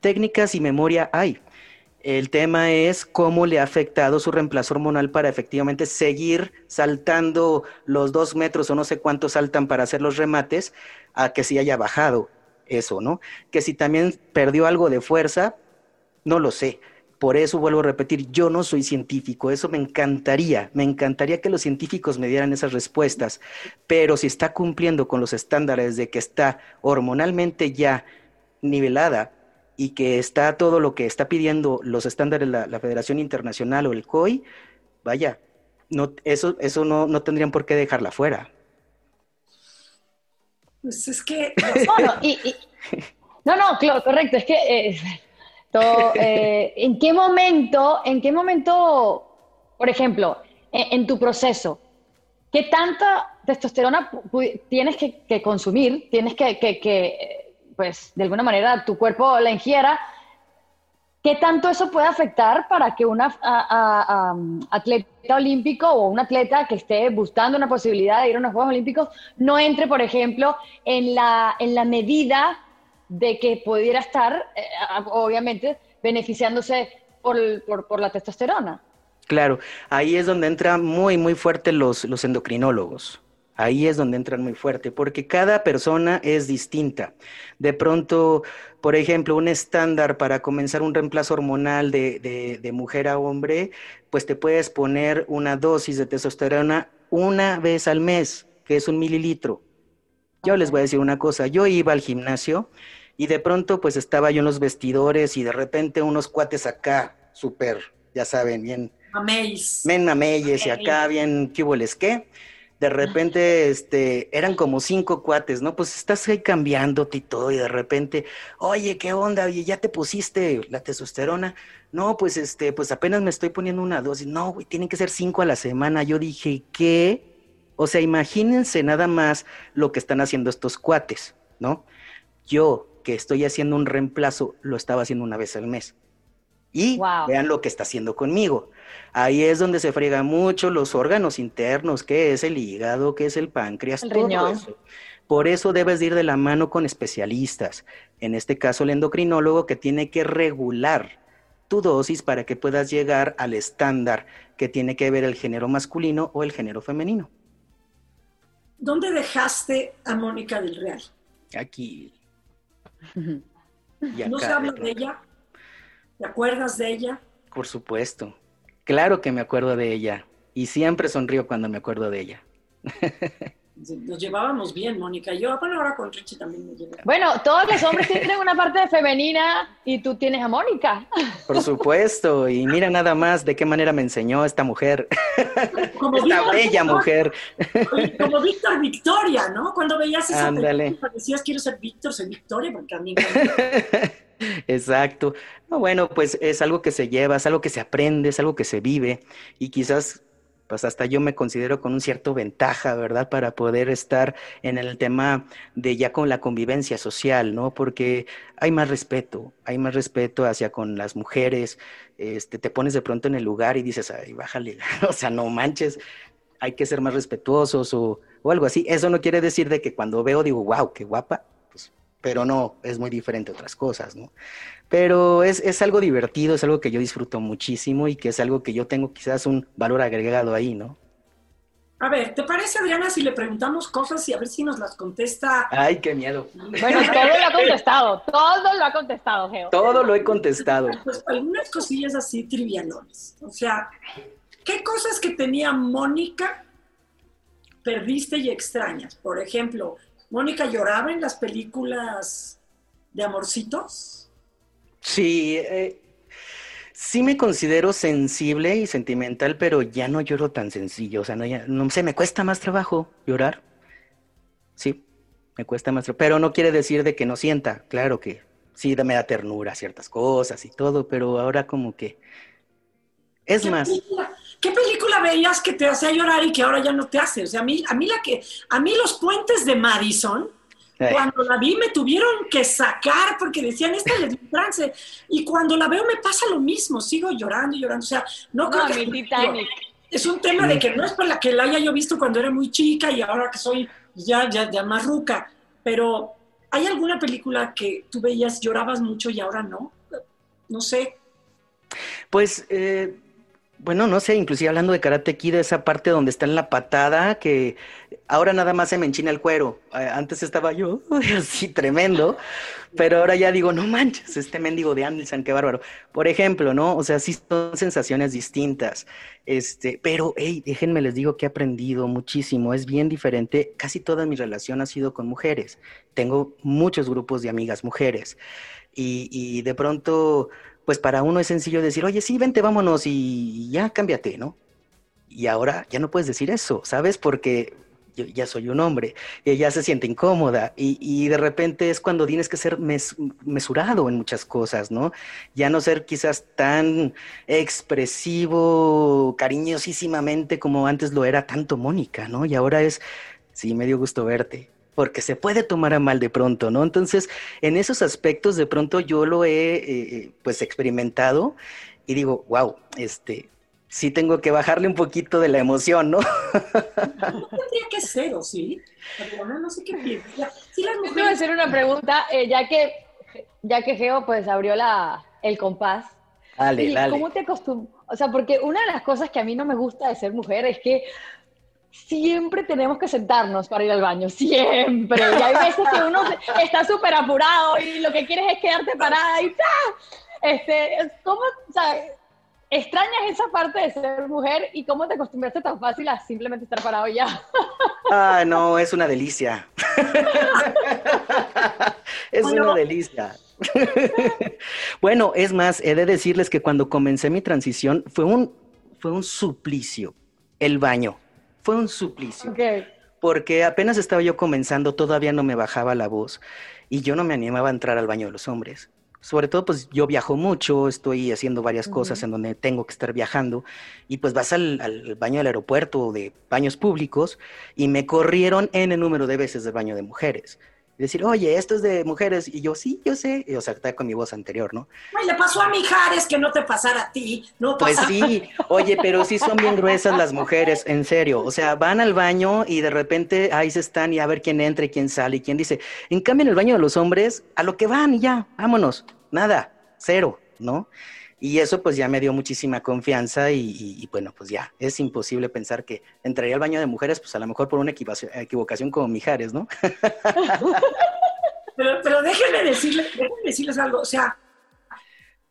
técnicas y memoria hay. El tema es cómo le ha afectado su reemplazo hormonal para efectivamente seguir saltando los dos metros o no sé cuántos saltan para hacer los remates, a que si haya bajado eso, ¿no? Que si también perdió algo de fuerza, no lo sé. Por eso vuelvo a repetir, yo no soy científico, eso me encantaría, me encantaría que los científicos me dieran esas respuestas, pero si está cumpliendo con los estándares de que está hormonalmente ya nivelada, y que está todo lo que está pidiendo los estándares la, la Federación Internacional o el COI, vaya, no, eso, eso no, no tendrían por qué dejarla fuera. Pues es que... <laughs> no, no, claro, correcto, es que... Eh, <laughs> todo, eh, ¿En qué momento, en qué momento, por ejemplo, en, tu proceso, qué tanta testosterona tienes que, que consumir, tienes que, que pues de alguna manera tu cuerpo la ingiera, ¿qué tanto eso puede afectar para que un atleta olímpico o un atleta que esté buscando una posibilidad de ir a unos Juegos Olímpicos no entre, por ejemplo, en la, en la medida de que pudiera estar, eh, obviamente, beneficiándose por, por, la testosterona? Claro, ahí es donde entran muy, muy fuerte los, los endocrinólogos. Ahí es donde entran muy fuerte, porque cada persona es distinta. De pronto, por ejemplo, un estándar para comenzar un reemplazo hormonal de, de, mujer a hombre, pues te puedes poner una dosis de testosterona una vez al mes, que es un mililitro. Yo les voy a decir una cosa, yo iba al gimnasio y de pronto pues estaba yo en los vestidores y de repente unos cuates acá, súper, ya saben, bien... Mameis. Men mameyes y acá bien, ¿qué hubo les qué? De repente, este, eran como cinco cuates, ¿no? Pues estás ahí cambiándote y todo, y de repente, oye, ¿qué onda? Oye, ¿ya te pusiste la testosterona? No, pues este, pues apenas me estoy poniendo una dosis. No, güey, tienen que ser cinco a la semana. Yo dije, ¿qué? O sea, imagínense nada más lo que están haciendo estos cuates, ¿no? Yo, que estoy haciendo un reemplazo, lo estaba haciendo una vez al mes. Y vean lo que está haciendo conmigo. Ahí es donde se friegan mucho los órganos internos, que es el hígado, que es el páncreas, todo eso. Por eso debes ir de la mano con especialistas, en este caso el endocrinólogo que tiene que regular tu dosis para que puedas llegar al estándar que tiene que ver el género masculino o el género femenino. ¿dónde dejaste a Mónica del Real? Aquí. <laughs> ¿No se habla de ella? ¿Te acuerdas de ella? Por supuesto. Claro que me acuerdo de ella. Y siempre sonrío cuando me acuerdo de ella. <laughs> Nos llevábamos bien, Mónica. Yo, bueno, ahora con Richie también me llevo. Bueno, todos los hombres tienen una parte femenina y tú tienes a Mónica. Por supuesto. Y mira nada más de qué manera me enseñó esta mujer. <laughs> Como esta bella mujer. Como Víctor Victoria, ¿no? Cuando veías esa Ándale. decías, quiero ser Víctor, soy Victoria, porque a mí... <laughs> Exacto. No, bueno, pues es algo que se lleva, es algo que se aprende, es algo que se vive y quizás pues hasta yo me considero con un cierto ventaja, ¿verdad? Para poder estar en el tema de ya con la convivencia social, ¿no? Porque hay más respeto, hay más respeto hacia con las mujeres, este, te pones de pronto en el lugar y dices, ay, bájale, <laughs> o sea, no manches, hay que ser más respetuosos o, o algo así. Eso no quiere decir de que cuando veo digo, wow, qué guapa, pero no, es muy diferente otras cosas, ¿no? Pero es, es, algo divertido, es algo que yo disfruto muchísimo y que es algo que yo tengo quizás un valor agregado ahí, ¿no? A ver, ¿te parece, Adriana, si le preguntamos cosas y a ver si nos las contesta? Ay, qué miedo. Bueno, todo lo ha contestado, todo lo ha contestado, Geo. Todo lo he contestado. Pues algunas cosillas así trivialones. O sea, ¿qué cosas que tenía Mónica perdiste y extrañas? Por ejemplo, ¿Mónica lloraba en las películas de amorcitos? Sí, eh, sí me considero sensible y sentimental, pero ya no lloro tan sencillo. O sea, no, ya, no sé, me cuesta más trabajo llorar. Sí, me cuesta más trabajo. Pero no quiere decir de que no sienta. Claro que sí, me da ternura ciertas cosas y todo, pero ahora como que es ¿Qué más. Película, ¿Qué película veías que te hacía llorar y que ahora ya no te hace? O sea, a mí, a mí la que, a mí los puentes de Madison cuando la vi me tuvieron que sacar porque decían, esta le dio trance. Y cuando la veo me pasa lo mismo, sigo llorando y llorando. O sea, no, creo que... Titanic. Es un tema de que no es por la que la haya yo visto cuando era muy chica y ahora que soy ya, ya, ya más ruca, pero ¿hay alguna película que tú veías, llorabas mucho y ahora no? No sé. Pues eh, bueno, no sé, inclusive hablando de Karate Kid, esa parte donde está en la patada, que ahora nada más se me enchina el cuero. Antes estaba yo <laughs> así tremendo, pero ahora ya digo, no manches, este mendigo de Anderson, qué bárbaro. Por ejemplo, ¿no? O sea, sí son sensaciones distintas. Este, pero, hey, déjenme les digo que he aprendido muchísimo, es bien diferente. Casi toda mi relación ha sido con mujeres. Tengo muchos grupos de amigas mujeres. Y, y de pronto pues para uno es sencillo decir, oye, sí, vente, vámonos y ya cámbiate, ¿no? Y ahora ya no puedes decir eso, ¿sabes? Porque yo ya soy un hombre, ella se siente incómoda y, de repente es cuando tienes que ser mes, mesurado en muchas cosas, ¿no? Ya no ser quizás tan expresivo, cariñosísimamente como antes lo era tanto Mónica, ¿no? Y ahora es, sí, me dio gusto verte, porque se puede tomar a mal de pronto, ¿no? Entonces, en esos aspectos de pronto yo lo he eh, pues experimentado y digo, wow, este, sí tengo que bajarle un poquito de la emoción, ¿no? No tendría que ser, ¿o sí? Pero no, no sé qué piensa. Sí, las mujeres... Te voy a hacer una pregunta, eh, ya que ya que Geo pues abrió la, el compás. Dale, ¿Y dale. ¿Cómo te acostumbras? O sea, porque una de las cosas que a mí no me gusta de ser mujer es que siempre tenemos que sentarnos para ir al baño, siempre. Y hay veces que uno está súper apurado y lo que quieres es quedarte parada y ¡ta! Este, ¿Cómo, o sea, extrañas esa parte de ser mujer y cómo te acostumbraste tan fácil a simplemente estar parado ya? Ah, no, es una delicia. <laughs> es bueno. una delicia. bueno, es más, he de decirles que cuando comencé mi transición fue un, fue un suplicio el baño. Fue un suplicio. Okay. Porque apenas estaba yo comenzando, todavía no me bajaba la voz y yo no me animaba a entrar al baño de los hombres. Sobre todo, pues yo viajo mucho, estoy haciendo varias uh -huh. cosas en donde tengo que estar viajando y pues vas al, al, baño del aeropuerto o de baños públicos y me corrieron en el número de veces del baño de mujeres decir, oye, esto es de mujeres. Y yo, sí, yo sé. Y, o sea, está con mi voz anterior, ¿no? Ay, le pasó a Mijares que no te pasara a ti. No pues <laughs> sí, oye, pero sí son bien gruesas las mujeres, en serio. O sea, van al baño y de repente ahí se están y a ver quién entra y quién sale y quién dice. En cambio, en el baño de los hombres, a lo que van y ya, vámonos. Nada, cero, ¿no? Y eso pues ya me dio muchísima confianza y, bueno, pues ya, es imposible pensar que entraría al baño de mujeres, pues a lo mejor por una equivocación como Mijares, ¿no? <laughs> pero, pero déjenme, decirles, déjenme decirles algo, o sea,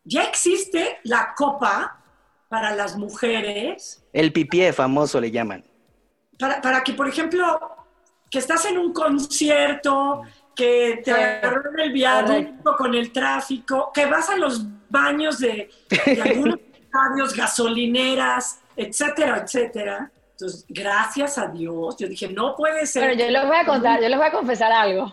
ya existe la copa para las mujeres. El pipié famoso le llaman. Para, para que, por ejemplo, que estás en un concierto, que te agarraron el viaducto con el tráfico, que vas a los baños de, <laughs> algunos estadios, gasolineras, etcétera, etcétera. Entonces, gracias a Dios, yo dije, no puede ser. Pero yo les voy a contar, yo les voy a confesar algo.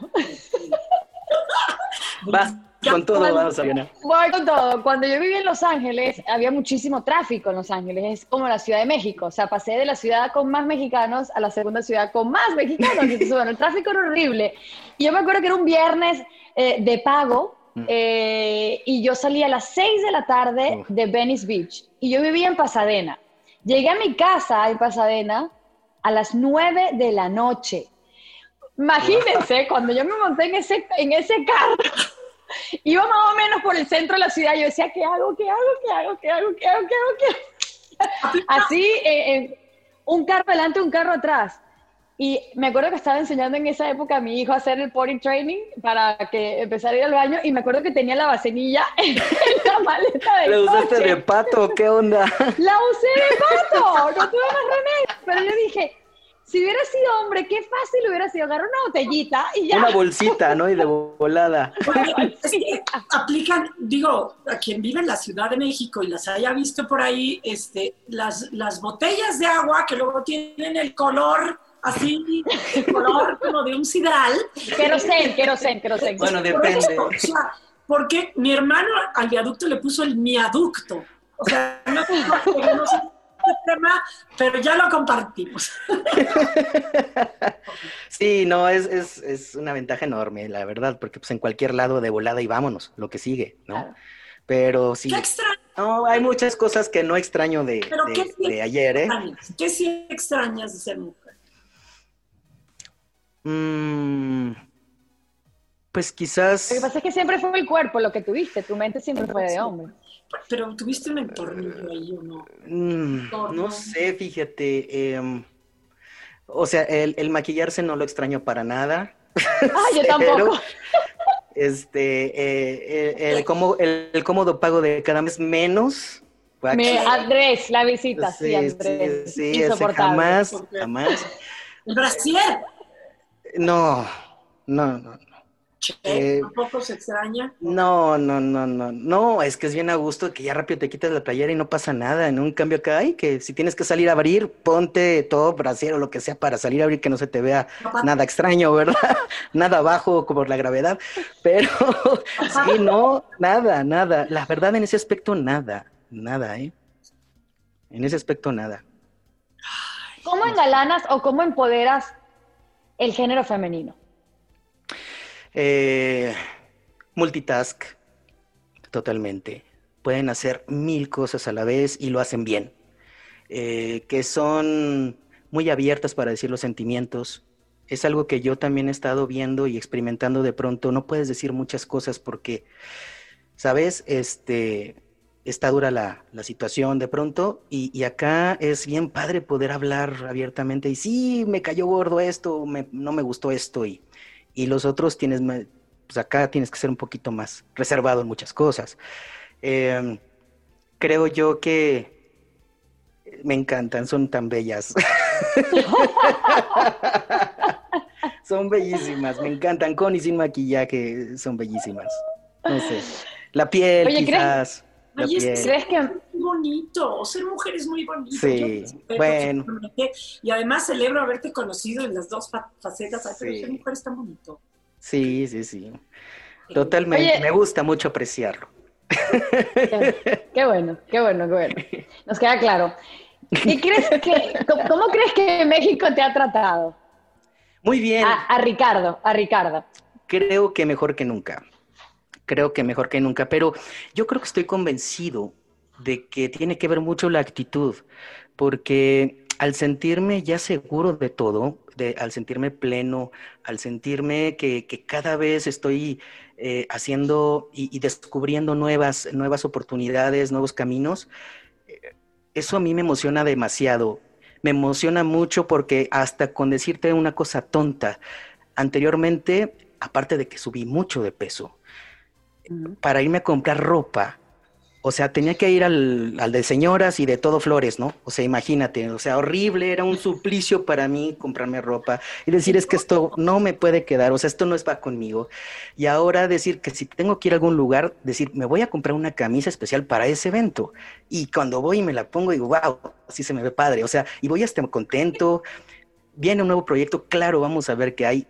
<laughs> Vas con todo, vamos a Voy con todo. Cuando yo viví en Los Ángeles, había muchísimo tráfico en Los Ángeles. Es como la Ciudad de México. O sea, pasé de la ciudad con más mexicanos a la segunda ciudad con más mexicanos. <laughs> Entonces, bueno, el tráfico era horrible. Y yo me acuerdo que era un viernes eh, de pago mm. eh, y yo salí a las 6 de la tarde de Venice Beach. Y yo vivía en Pasadena. Llegué a mi casa en Pasadena a las 9 de la noche. Imagínense, cuando yo me monté en ese, en ese carro Iba más o menos por el centro de la ciudad. Yo decía, ¿qué hago? ¿Qué hago? ¿Qué hago? ¿Qué hago? ¿Qué hago? ¿Qué hago? ¿Qué hago? Así, eh, eh, un carro adelante, un carro atrás. Y me acuerdo que estaba enseñando en esa época a mi hijo a hacer el potty training para que empezara a ir al baño y me acuerdo que tenía la vasenilla <laughs> en, la maleta del ¿La usaste de pato? ¿Qué onda? La usé de pato, no tuve más remedio. Pero yo dije, si hubiera sido hombre, qué fácil hubiera sido agarrar una botellita y ya. Una bolsita, ¿no? Y de volada. <laughs> aplican, digo, a quien vive en la Ciudad de México y las haya visto por ahí, este, las, las botellas de agua que luego tienen el color así, el color como de un sidral. Querosén, querosén, querosén. Bueno, depende. porque mi hermano al viaducto le puso el miaducto. O sea, no, no, tema, pero ya lo compartimos. <laughs> Sí, no, es, es, es, una ventaja enorme, la verdad, porque pues en cualquier lado de volada y vámonos, lo que sigue, ¿no? Pero sí. ¿Qué extraño? No, hay muchas cosas que no extraño de, de, ayer, ¿eh? ¿Qué sí extrañas de ser mujer? Mm, pues quizás. Lo que pasa es que siempre fue el cuerpo lo que tuviste, tu mente siempre fue de hombre. Pero tuviste un entorno ahí o no? Mm, no sé, fíjate. Em, o sea, el, maquillarse no lo extraño para nada. Ah, yo <laughs> tampoco. Este, eh, el, el, cómodo pago de cada mes menos. Me, Andrés, la visita, sí, Andrés. Sí, sí, jamás, jamás. ¿El brasier? No, no, no. Eh, ¿Tampoco se extraña? No, no, no, no, no, es que es bien a gusto que ya rápido te quitas la playera y no pasa nada, en un cambio acá hay que si tienes que salir a abrir, ponte todo brasier o lo que sea para salir a abrir que no se te vea nada extraño, ¿verdad? <laughs> nada bajo por la gravedad, pero <laughs> sí, no, nada, nada, la verdad en ese aspecto nada, nada, ¿eh? En ese aspecto nada. ¿Cómo engalanas o cómo empoderas el género femenino? Eh, multitask, totalmente. Pueden hacer mil cosas a la vez y lo hacen bien. Eh, que son muy abiertas para decir los sentimientos. Es algo que yo también he estado viendo y experimentando de pronto. No puedes decir muchas cosas porque, ¿sabes? Este, está dura la, situación de pronto y, y, acá es bien padre poder hablar abiertamente y sí, me cayó gordo esto, no me gustó esto y y los otros tienes, pues acá tienes que ser un poquito más reservado en muchas cosas. Em, creo yo que me encantan, son tan bellas. <laughs> son bellísimas, me encantan, con y sin maquillaje, son bellísimas. No sé, la piel quizás. Oye, ¿crees que es muy bonito? Ser mujer es muy bonito. Sí, bueno. Y además celebro haberte conocido en las dos facetas. Pero ser mujer es tan bonito. Sí, sí, sí. Totalmente. Me gusta mucho apreciarlo. Qué, bueno, qué bueno, qué bueno. Nos queda claro. ¿Y crees que, cómo, crees que México te ha tratado? Muy bien. a Ricardo, a Ricardo. Creo que mejor que nunca creo que mejor que nunca, pero yo creo que estoy convencido de que tiene que ver mucho la actitud, porque al sentirme ya seguro de todo, de, al sentirme pleno, al sentirme que, cada vez estoy eh, haciendo y, descubriendo nuevas, nuevas oportunidades, nuevos caminos, eh, eso a mí me emociona demasiado. Me emociona mucho porque hasta con decirte una cosa tonta, anteriormente, aparte de que subí mucho de peso, para irme a comprar ropa, o sea, tenía que ir al, de señoras y de todo flores, ¿no? O sea, imagínate, o sea, horrible, era un suplicio para mí comprarme ropa y decir es que esto no me puede quedar, o sea, esto no es va conmigo. Y ahora decir que si tengo que ir a algún lugar, decir, me voy a comprar una camisa especial para ese evento. Y cuando voy y me la pongo, digo, wow, así se me ve padre, o sea, y voy a estar contento. Viene un nuevo proyecto, claro, vamos a ver qué hay.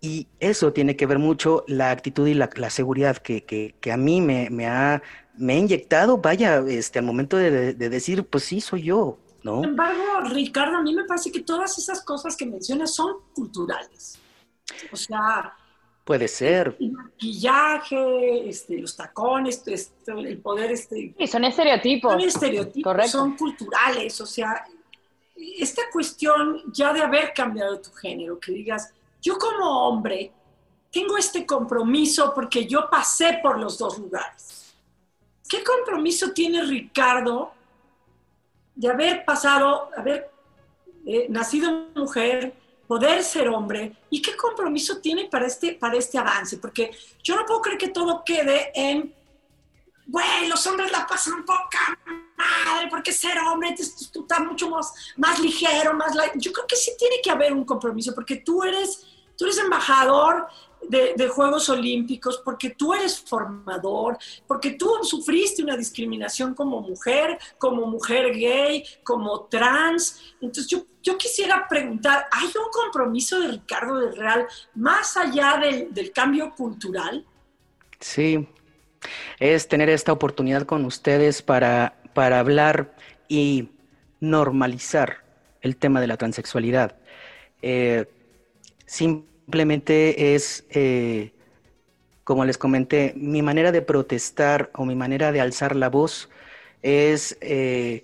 Y eso tiene que ver mucho la actitud y la, seguridad que, que, a mí me, me ha me he inyectado, vaya, este, al momento de, decir, pues sí, soy yo, ¿no? Sin embargo, Ricardo, a mí me parece que todas esas cosas que mencionas son culturales. O sea... Puede ser. El maquillaje, este, los tacones, este, el poder... Este, sí, son estereotipos. Son estereotipos, son culturales. O sea, esta cuestión ya de haber cambiado tu género, que digas, yo como hombre tengo este compromiso porque yo pasé por los dos lugares ¿Qué compromiso tiene Ricardo de haber pasado, haber eh, nacido mujer, poder ser hombre? ¿Y qué compromiso tiene para este, para este avance? Porque yo no puedo creer que todo quede en, güey, los hombres la pasan poca madre, porque ser hombre tú, estás mucho más, más ligero, más... Yo creo que sí tiene que haber un compromiso, porque tú eres, tú eres embajador de, Juegos Olímpicos, porque tú eres formador, porque tú sufriste una discriminación como mujer, como mujer gay, como trans. Entonces yo, yo quisiera preguntar, ¿hay un compromiso de Ricardo del Real más allá del, del cambio cultural? Sí, es tener esta oportunidad con ustedes para, para hablar y normalizar el tema de la transexualidad. Eh, Simplemente es, eh, como les comenté, mi manera de protestar o mi manera de alzar la voz es eh,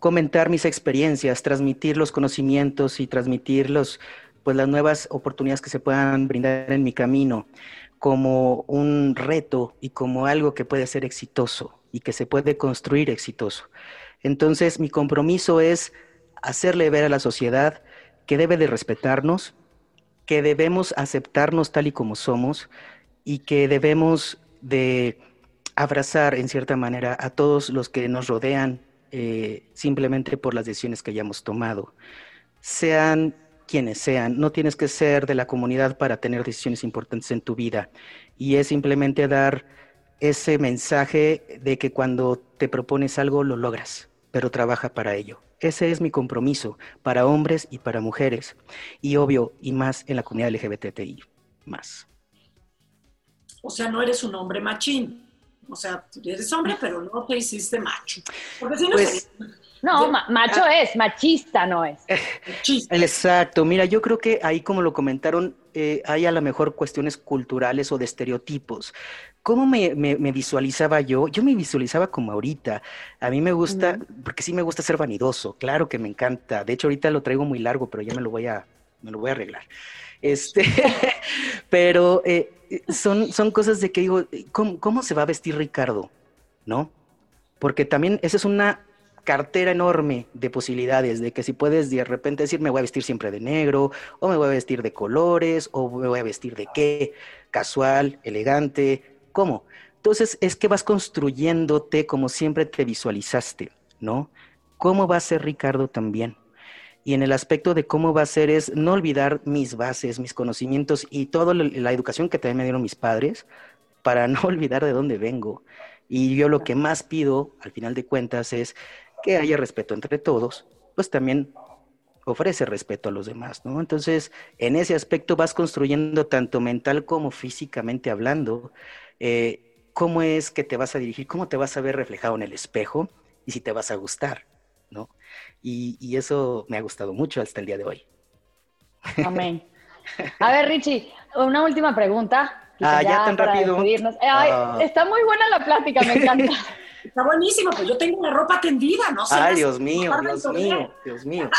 comentar mis experiencias, transmitir los conocimientos y transmitir los, pues, las nuevas oportunidades que se puedan brindar en mi camino como un reto y como algo que puede ser exitoso y que se puede construir exitoso. Entonces, mi compromiso es hacerle ver a la sociedad que debe de respetarnos, que debemos aceptarnos tal y como somos y que debemos de abrazar en cierta manera a todos los que nos rodean eh, simplemente por las decisiones que hayamos tomado. Sean quienes sean, no tienes que ser de la comunidad para tener decisiones importantes en tu vida. Y es simplemente dar ese mensaje de que cuando te propones algo lo logras, pero trabaja para ello. Ese es mi compromiso para hombres y para mujeres. Y obvio, y más en la comunidad LGBTI. Más. O sea, no eres un hombre machín. O sea, eres hombre, pero no te hiciste macho. Porque si no, pues, no macho es, machista no es. Exacto. Mira, yo creo que ahí, como lo comentaron, eh, hay a lo mejor cuestiones culturales o de estereotipos. ¿Cómo me, visualizaba yo? Yo me visualizaba como ahorita. A mí me gusta, porque sí me gusta ser vanidoso, claro que me encanta. De hecho, ahorita lo traigo muy largo, pero ya me lo voy a, me lo voy a arreglar. Este, <laughs> pero eh, son, son cosas de que digo, ¿cómo, ¿cómo se va a vestir Ricardo? ¿No? Porque también esa es una cartera enorme de posibilidades, de que si puedes de repente decir, me voy a vestir siempre de negro, o me voy a vestir de colores, o me voy a vestir de qué, casual, elegante, ¿Cómo? Entonces es que vas construyéndote como siempre te visualizaste, ¿no? ¿Cómo va a ser Ricardo también? Y en el aspecto de cómo va a ser es no olvidar mis bases, mis conocimientos y toda la educación que también me dieron mis padres para <laughs> no olvidar de dónde vengo. Y yo lo que más pido, al final de cuentas, es que haya respeto entre todos, pues también ofrece respeto a los demás, ¿no? Entonces, en ese aspecto vas construyendo tanto mental como físicamente hablando eh, cómo es que te vas a dirigir, cómo te vas a ver reflejado en el espejo y si te vas a gustar, ¿no? Y, eso me ha gustado mucho hasta el día de hoy. Amén. <laughs> A ver, Richie, una última pregunta. Ah, ya, tan rápido. Ah. Está muy buena la plática, me encanta. <laughs> Está buenísimo, pues yo tengo la ropa tendida, no sé. Ay, Dios mío, Dios mío, Dios <laughs> mío.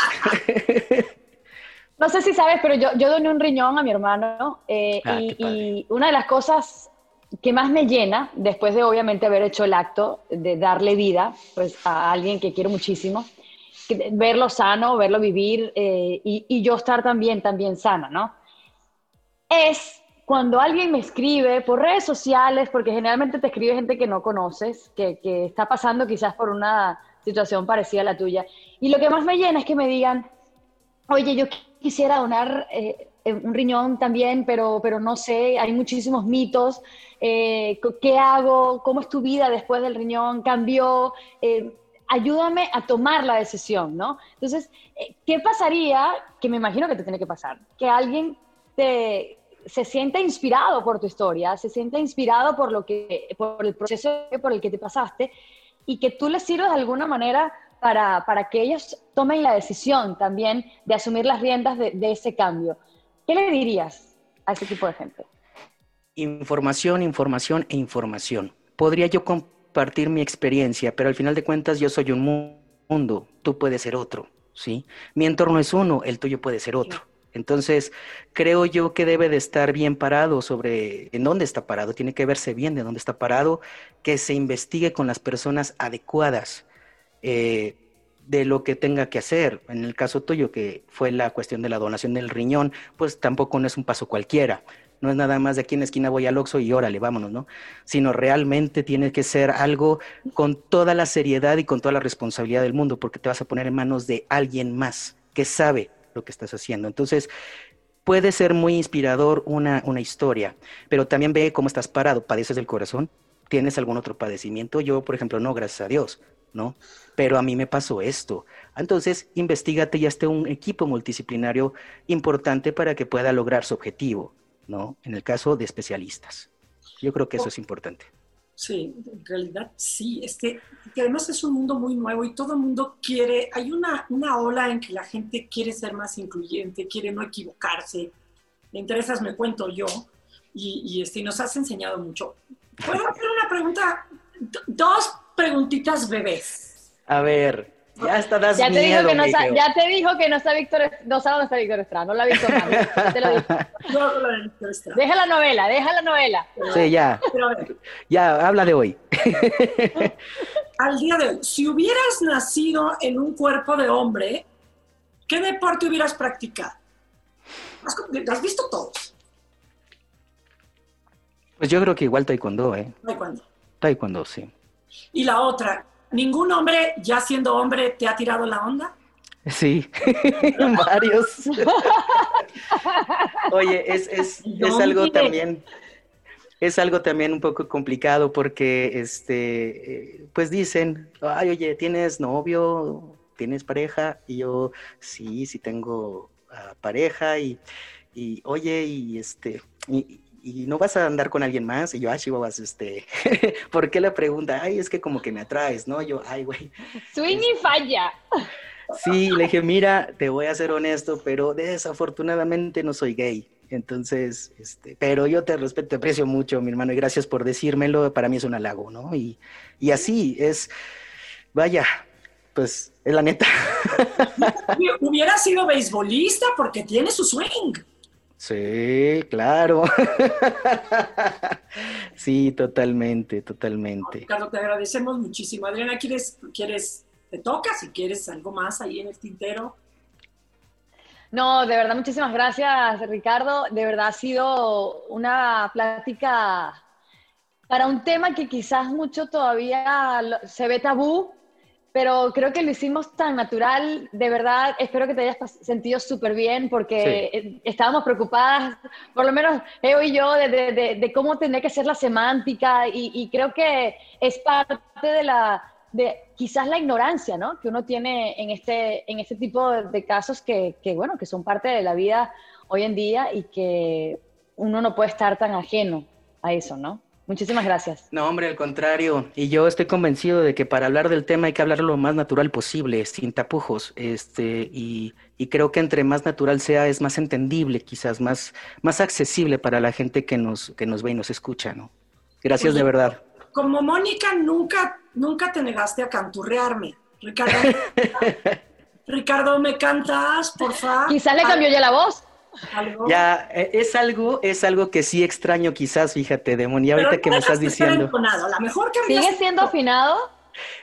No sé si sabes, pero yo, yo doné un riñón a mi hermano eh, ah, y, una de las cosas que más me llena, después de obviamente haber hecho el acto de darle vida pues, a alguien que quiero muchísimo, verlo sano, verlo vivir eh, y, yo estar también, también sana, ¿no? Es cuando alguien me escribe por redes sociales, porque generalmente te escribe gente que no conoces, que, está pasando quizás por una situación parecida a la tuya, y lo que más me llena es que me digan, oye, yo quisiera donar eh, un riñón también, pero, pero no sé, hay muchísimos mitos. Eh, ¿Qué hago? ¿Cómo es tu vida después del riñón? ¿Cambió? Eh, ayúdame a tomar la decisión, ¿no? Entonces, ¿qué pasaría? Que me imagino que te tiene que pasar. Que alguien te, se sienta inspirado por tu historia, se sienta inspirado por, lo que, por el proceso por el que te pasaste y que tú le sirvas de alguna manera para, para, que ellos tomen la decisión también de asumir las riendas de, ese cambio. ¿Qué le dirías a ese tipo de gente? Información, información e información. Podría yo compartir mi experiencia, pero al final de cuentas yo soy un mundo, tú puedes ser otro, ¿sí? Mi entorno es uno, el tuyo puede ser otro. Entonces, creo yo que debe de estar bien parado sobre en dónde está parado, tiene que verse bien de dónde está parado, que se investigue con las personas adecuadas, eh, de lo que tenga que hacer. En el caso tuyo, que fue la cuestión de la donación del riñón, pues tampoco no es un paso cualquiera. No es nada más de aquí en la esquina voy al Oxxo y órale, vámonos, ¿no? Sino realmente tiene que ser algo con toda la seriedad y con toda la responsabilidad del mundo, porque te vas a poner en manos de alguien más que sabe lo que estás haciendo. Entonces, puede ser muy inspirador una, una historia, pero también ve cómo estás parado. ¿Padeces del corazón? ¿Tienes algún otro padecimiento? Yo, por ejemplo, no, gracias a Dios. ¿No? Pero a mí me pasó esto. Entonces, investigate y hazte un equipo multidisciplinario importante para que pueda lograr su objetivo, ¿no? En el caso de especialistas. Yo creo que eso es importante. Sí, en realidad sí, este, que además es un mundo muy nuevo y todo el mundo quiere, hay una, una ola en que la gente quiere ser más incluyente, quiere no equivocarse. Entre esas me cuento yo y, y este, nos has enseñado mucho. ¿Puedo hacer una pregunta? Dos preguntitas bebés. A ver, ya está das ya te dijo que no Ya te dijo que no está Víctor, no sabe dónde está Víctor Estrada, no la ha visto Te lo dijo. <laughs> No, la Víctor Estrada. Deja la novela, deja la novela. Sí, ya. ya, habla de hoy. Al día de hoy, si hubieras nacido en un cuerpo de hombre, ¿qué deporte hubieras practicado? ¿Has, has visto todos? Pues yo creo que igual taekwondo, ¿eh? Taekwondo. Taekwondo, sí. Y la otra, ¿ningún hombre, ya siendo hombre, te ha tirado la onda? Sí, <laughs> varios. Oye, es, es, es algo también, es algo también un poco complicado porque, este, eh, pues dicen, ay, oye, ¿tienes novio? ¿Tienes pareja? Y yo, sí, sí tengo ah, pareja y, y, oye, y este, y, y no vas a andar con alguien más. Y yo, ay, chihuahuas, este, <laughs> ¿por qué la pregunta? Ay, es que como que me atraes, ¿no? Yo, ay, güey. Swing y falla. Sí, le dije, mira, te voy a ser honesto, pero desafortunadamente no soy gay. Entonces, este, pero yo te respeto, te aprecio mucho, mi hermano, y gracias por decírmelo. Para mí es un halago, ¿no? Y, y así es, vaya, pues es la neta. <laughs> Hubiera sido beisbolista porque tiene su swing. Sí, claro. <laughs> sí, totalmente, totalmente. Ricardo, te agradecemos muchísimo. Adriana, ¿quieres, quieres, te toca si quieres algo más ahí en el tintero? No, de verdad, muchísimas gracias, Ricardo. De verdad ha sido una plática para un tema que quizás mucho todavía se ve tabú, pero creo que lo hicimos tan natural, de verdad, espero que te hayas sentido súper bien porque eh, estábamos preocupadas, por lo menos Eo y yo, de, cómo tendría que ser la semántica y, creo que es parte de la, de quizás la ignorancia, ¿no? Que uno tiene en este, en este tipo de casos que, que, bueno, que son parte de la vida hoy en día y que uno no puede estar tan ajeno a eso, ¿no? Muchísimas gracias. No, hombre, al contrario. Y yo estoy convencido de que para hablar del tema hay que hablar lo más natural posible, sin tapujos. Este, y, creo que entre más natural sea, es más entendible, quizás más, más accesible para la gente que nos, que nos ve y nos escucha, ¿no? Gracias de verdad. Como Mónica, nunca, nunca te negaste a canturrearme, Ricardo. <laughs> Ricardo, ¿me cantas, por favor? Quizás le cambió ya la voz. ¿Algo? Ya, eh, es algo, es algo que sí extraño quizás, fíjate, Demon, y ahorita Pero que me estás diciendo. entonado. ¿Sigue siendo afinado?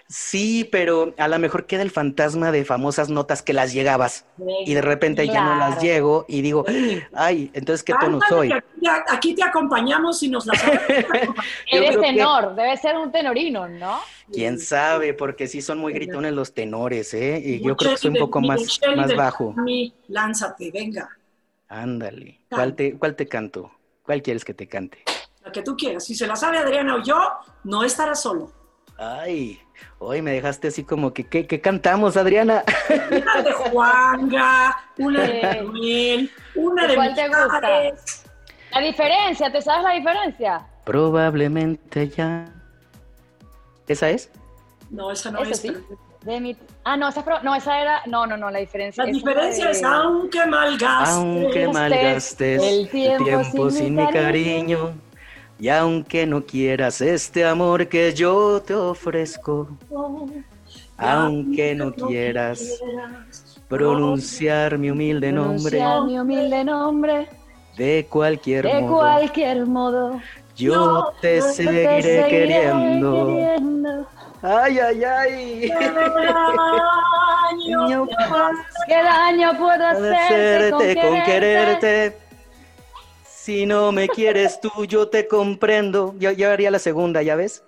Sí, pero a lo mejor queda el fantasma de famosas notas que las llegabas y de repente ya no las llego y digo, ay, entonces ¿qué tono soy? Aquí, te- acompañamos y nos la sabemos. <laughs> Yo Eres que- tenor, debe ser un tenorino, ¿no? ¿Quién sabe? Porque sí son muy gritones los tenores, ¿eh? Y yo creo que soy un de- poco más, Michelle más bajo. Miami, lánzate, venga. Ándale. ¿Cuál te, cuál te canto? ¿Cuál quieres que te cante? La que tú quieras. Si se la sabe Adriana o yo, no estará solo. Ay, hoy me dejaste así como que, ¿qué, qué cantamos, Adriana? Una de Juanga, una de. <laughs> Manuel, una ¿Y de cuál te gusta? La diferencia, ¿te sabes la diferencia? Probablemente ya. ¿Esa es? No, esa no Esa es. sí. pero- De mi... Ah, no, esa no, esa era... No, no, no, la diferencia. La diferencia de- es aunque malgastes. Aunque malgastes el el tiempo tiempo, sin sin, mi mi cariño, y aunque no quieras este amor que yo te ofrezco, aunque no quieras pronunciar mi humilde nombre pronunciar mi humilde nombre de cualquier de modo, cualquier modo. yo te Te seguiré seguiré queriendo. queriendo. Ay, ay, ay. <laughs> Año ¿Qué daño puedo hacerte con hacerte con quererte? quererte. Si no me quieres tú, yo te comprendo. Ya, ya haría la segunda, ¿ya ves?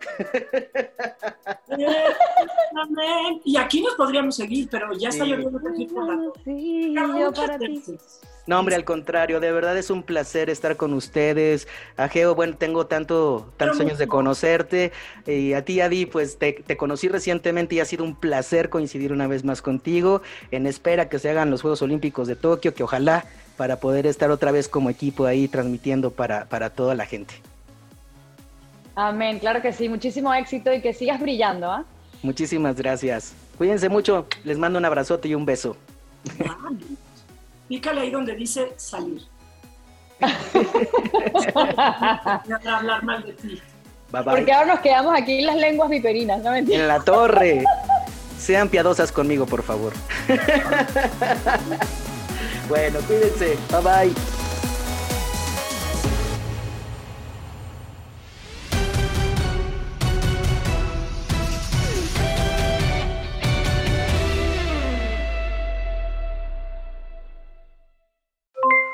Amén. <laughs> <laughs> Y aquí nos podríamos seguir, pero ya está Sí. lloviendo por la Sí, yo para ti. No, hombre, al contrario, de verdad es un placer estar con ustedes. Ageo, bueno, tengo tanto, tantos años de conocerte. Y a ti, Adi, pues te, te conocí recientemente y ha sido un placer coincidir una vez más contigo. En espera que se hagan los Juegos Olímpicos de Tokio, que ojalá para poder estar otra vez como equipo ahí transmitiendo para, para toda la gente. Amén, claro que sí. Muchísimo éxito y que sigas brillando, ¿ah? Muchísimas gracias. Cuídense mucho, les mando un abrazote y un beso. Pícale ahí donde dice salir. <laughs> Voy a hablar mal de ti. Bye bye. Porque ahora nos quedamos aquí en las lenguas viperinas, ¿no? En la torre. Sean piadosas conmigo, por favor. <laughs> bueno, cuídense. Bye bye.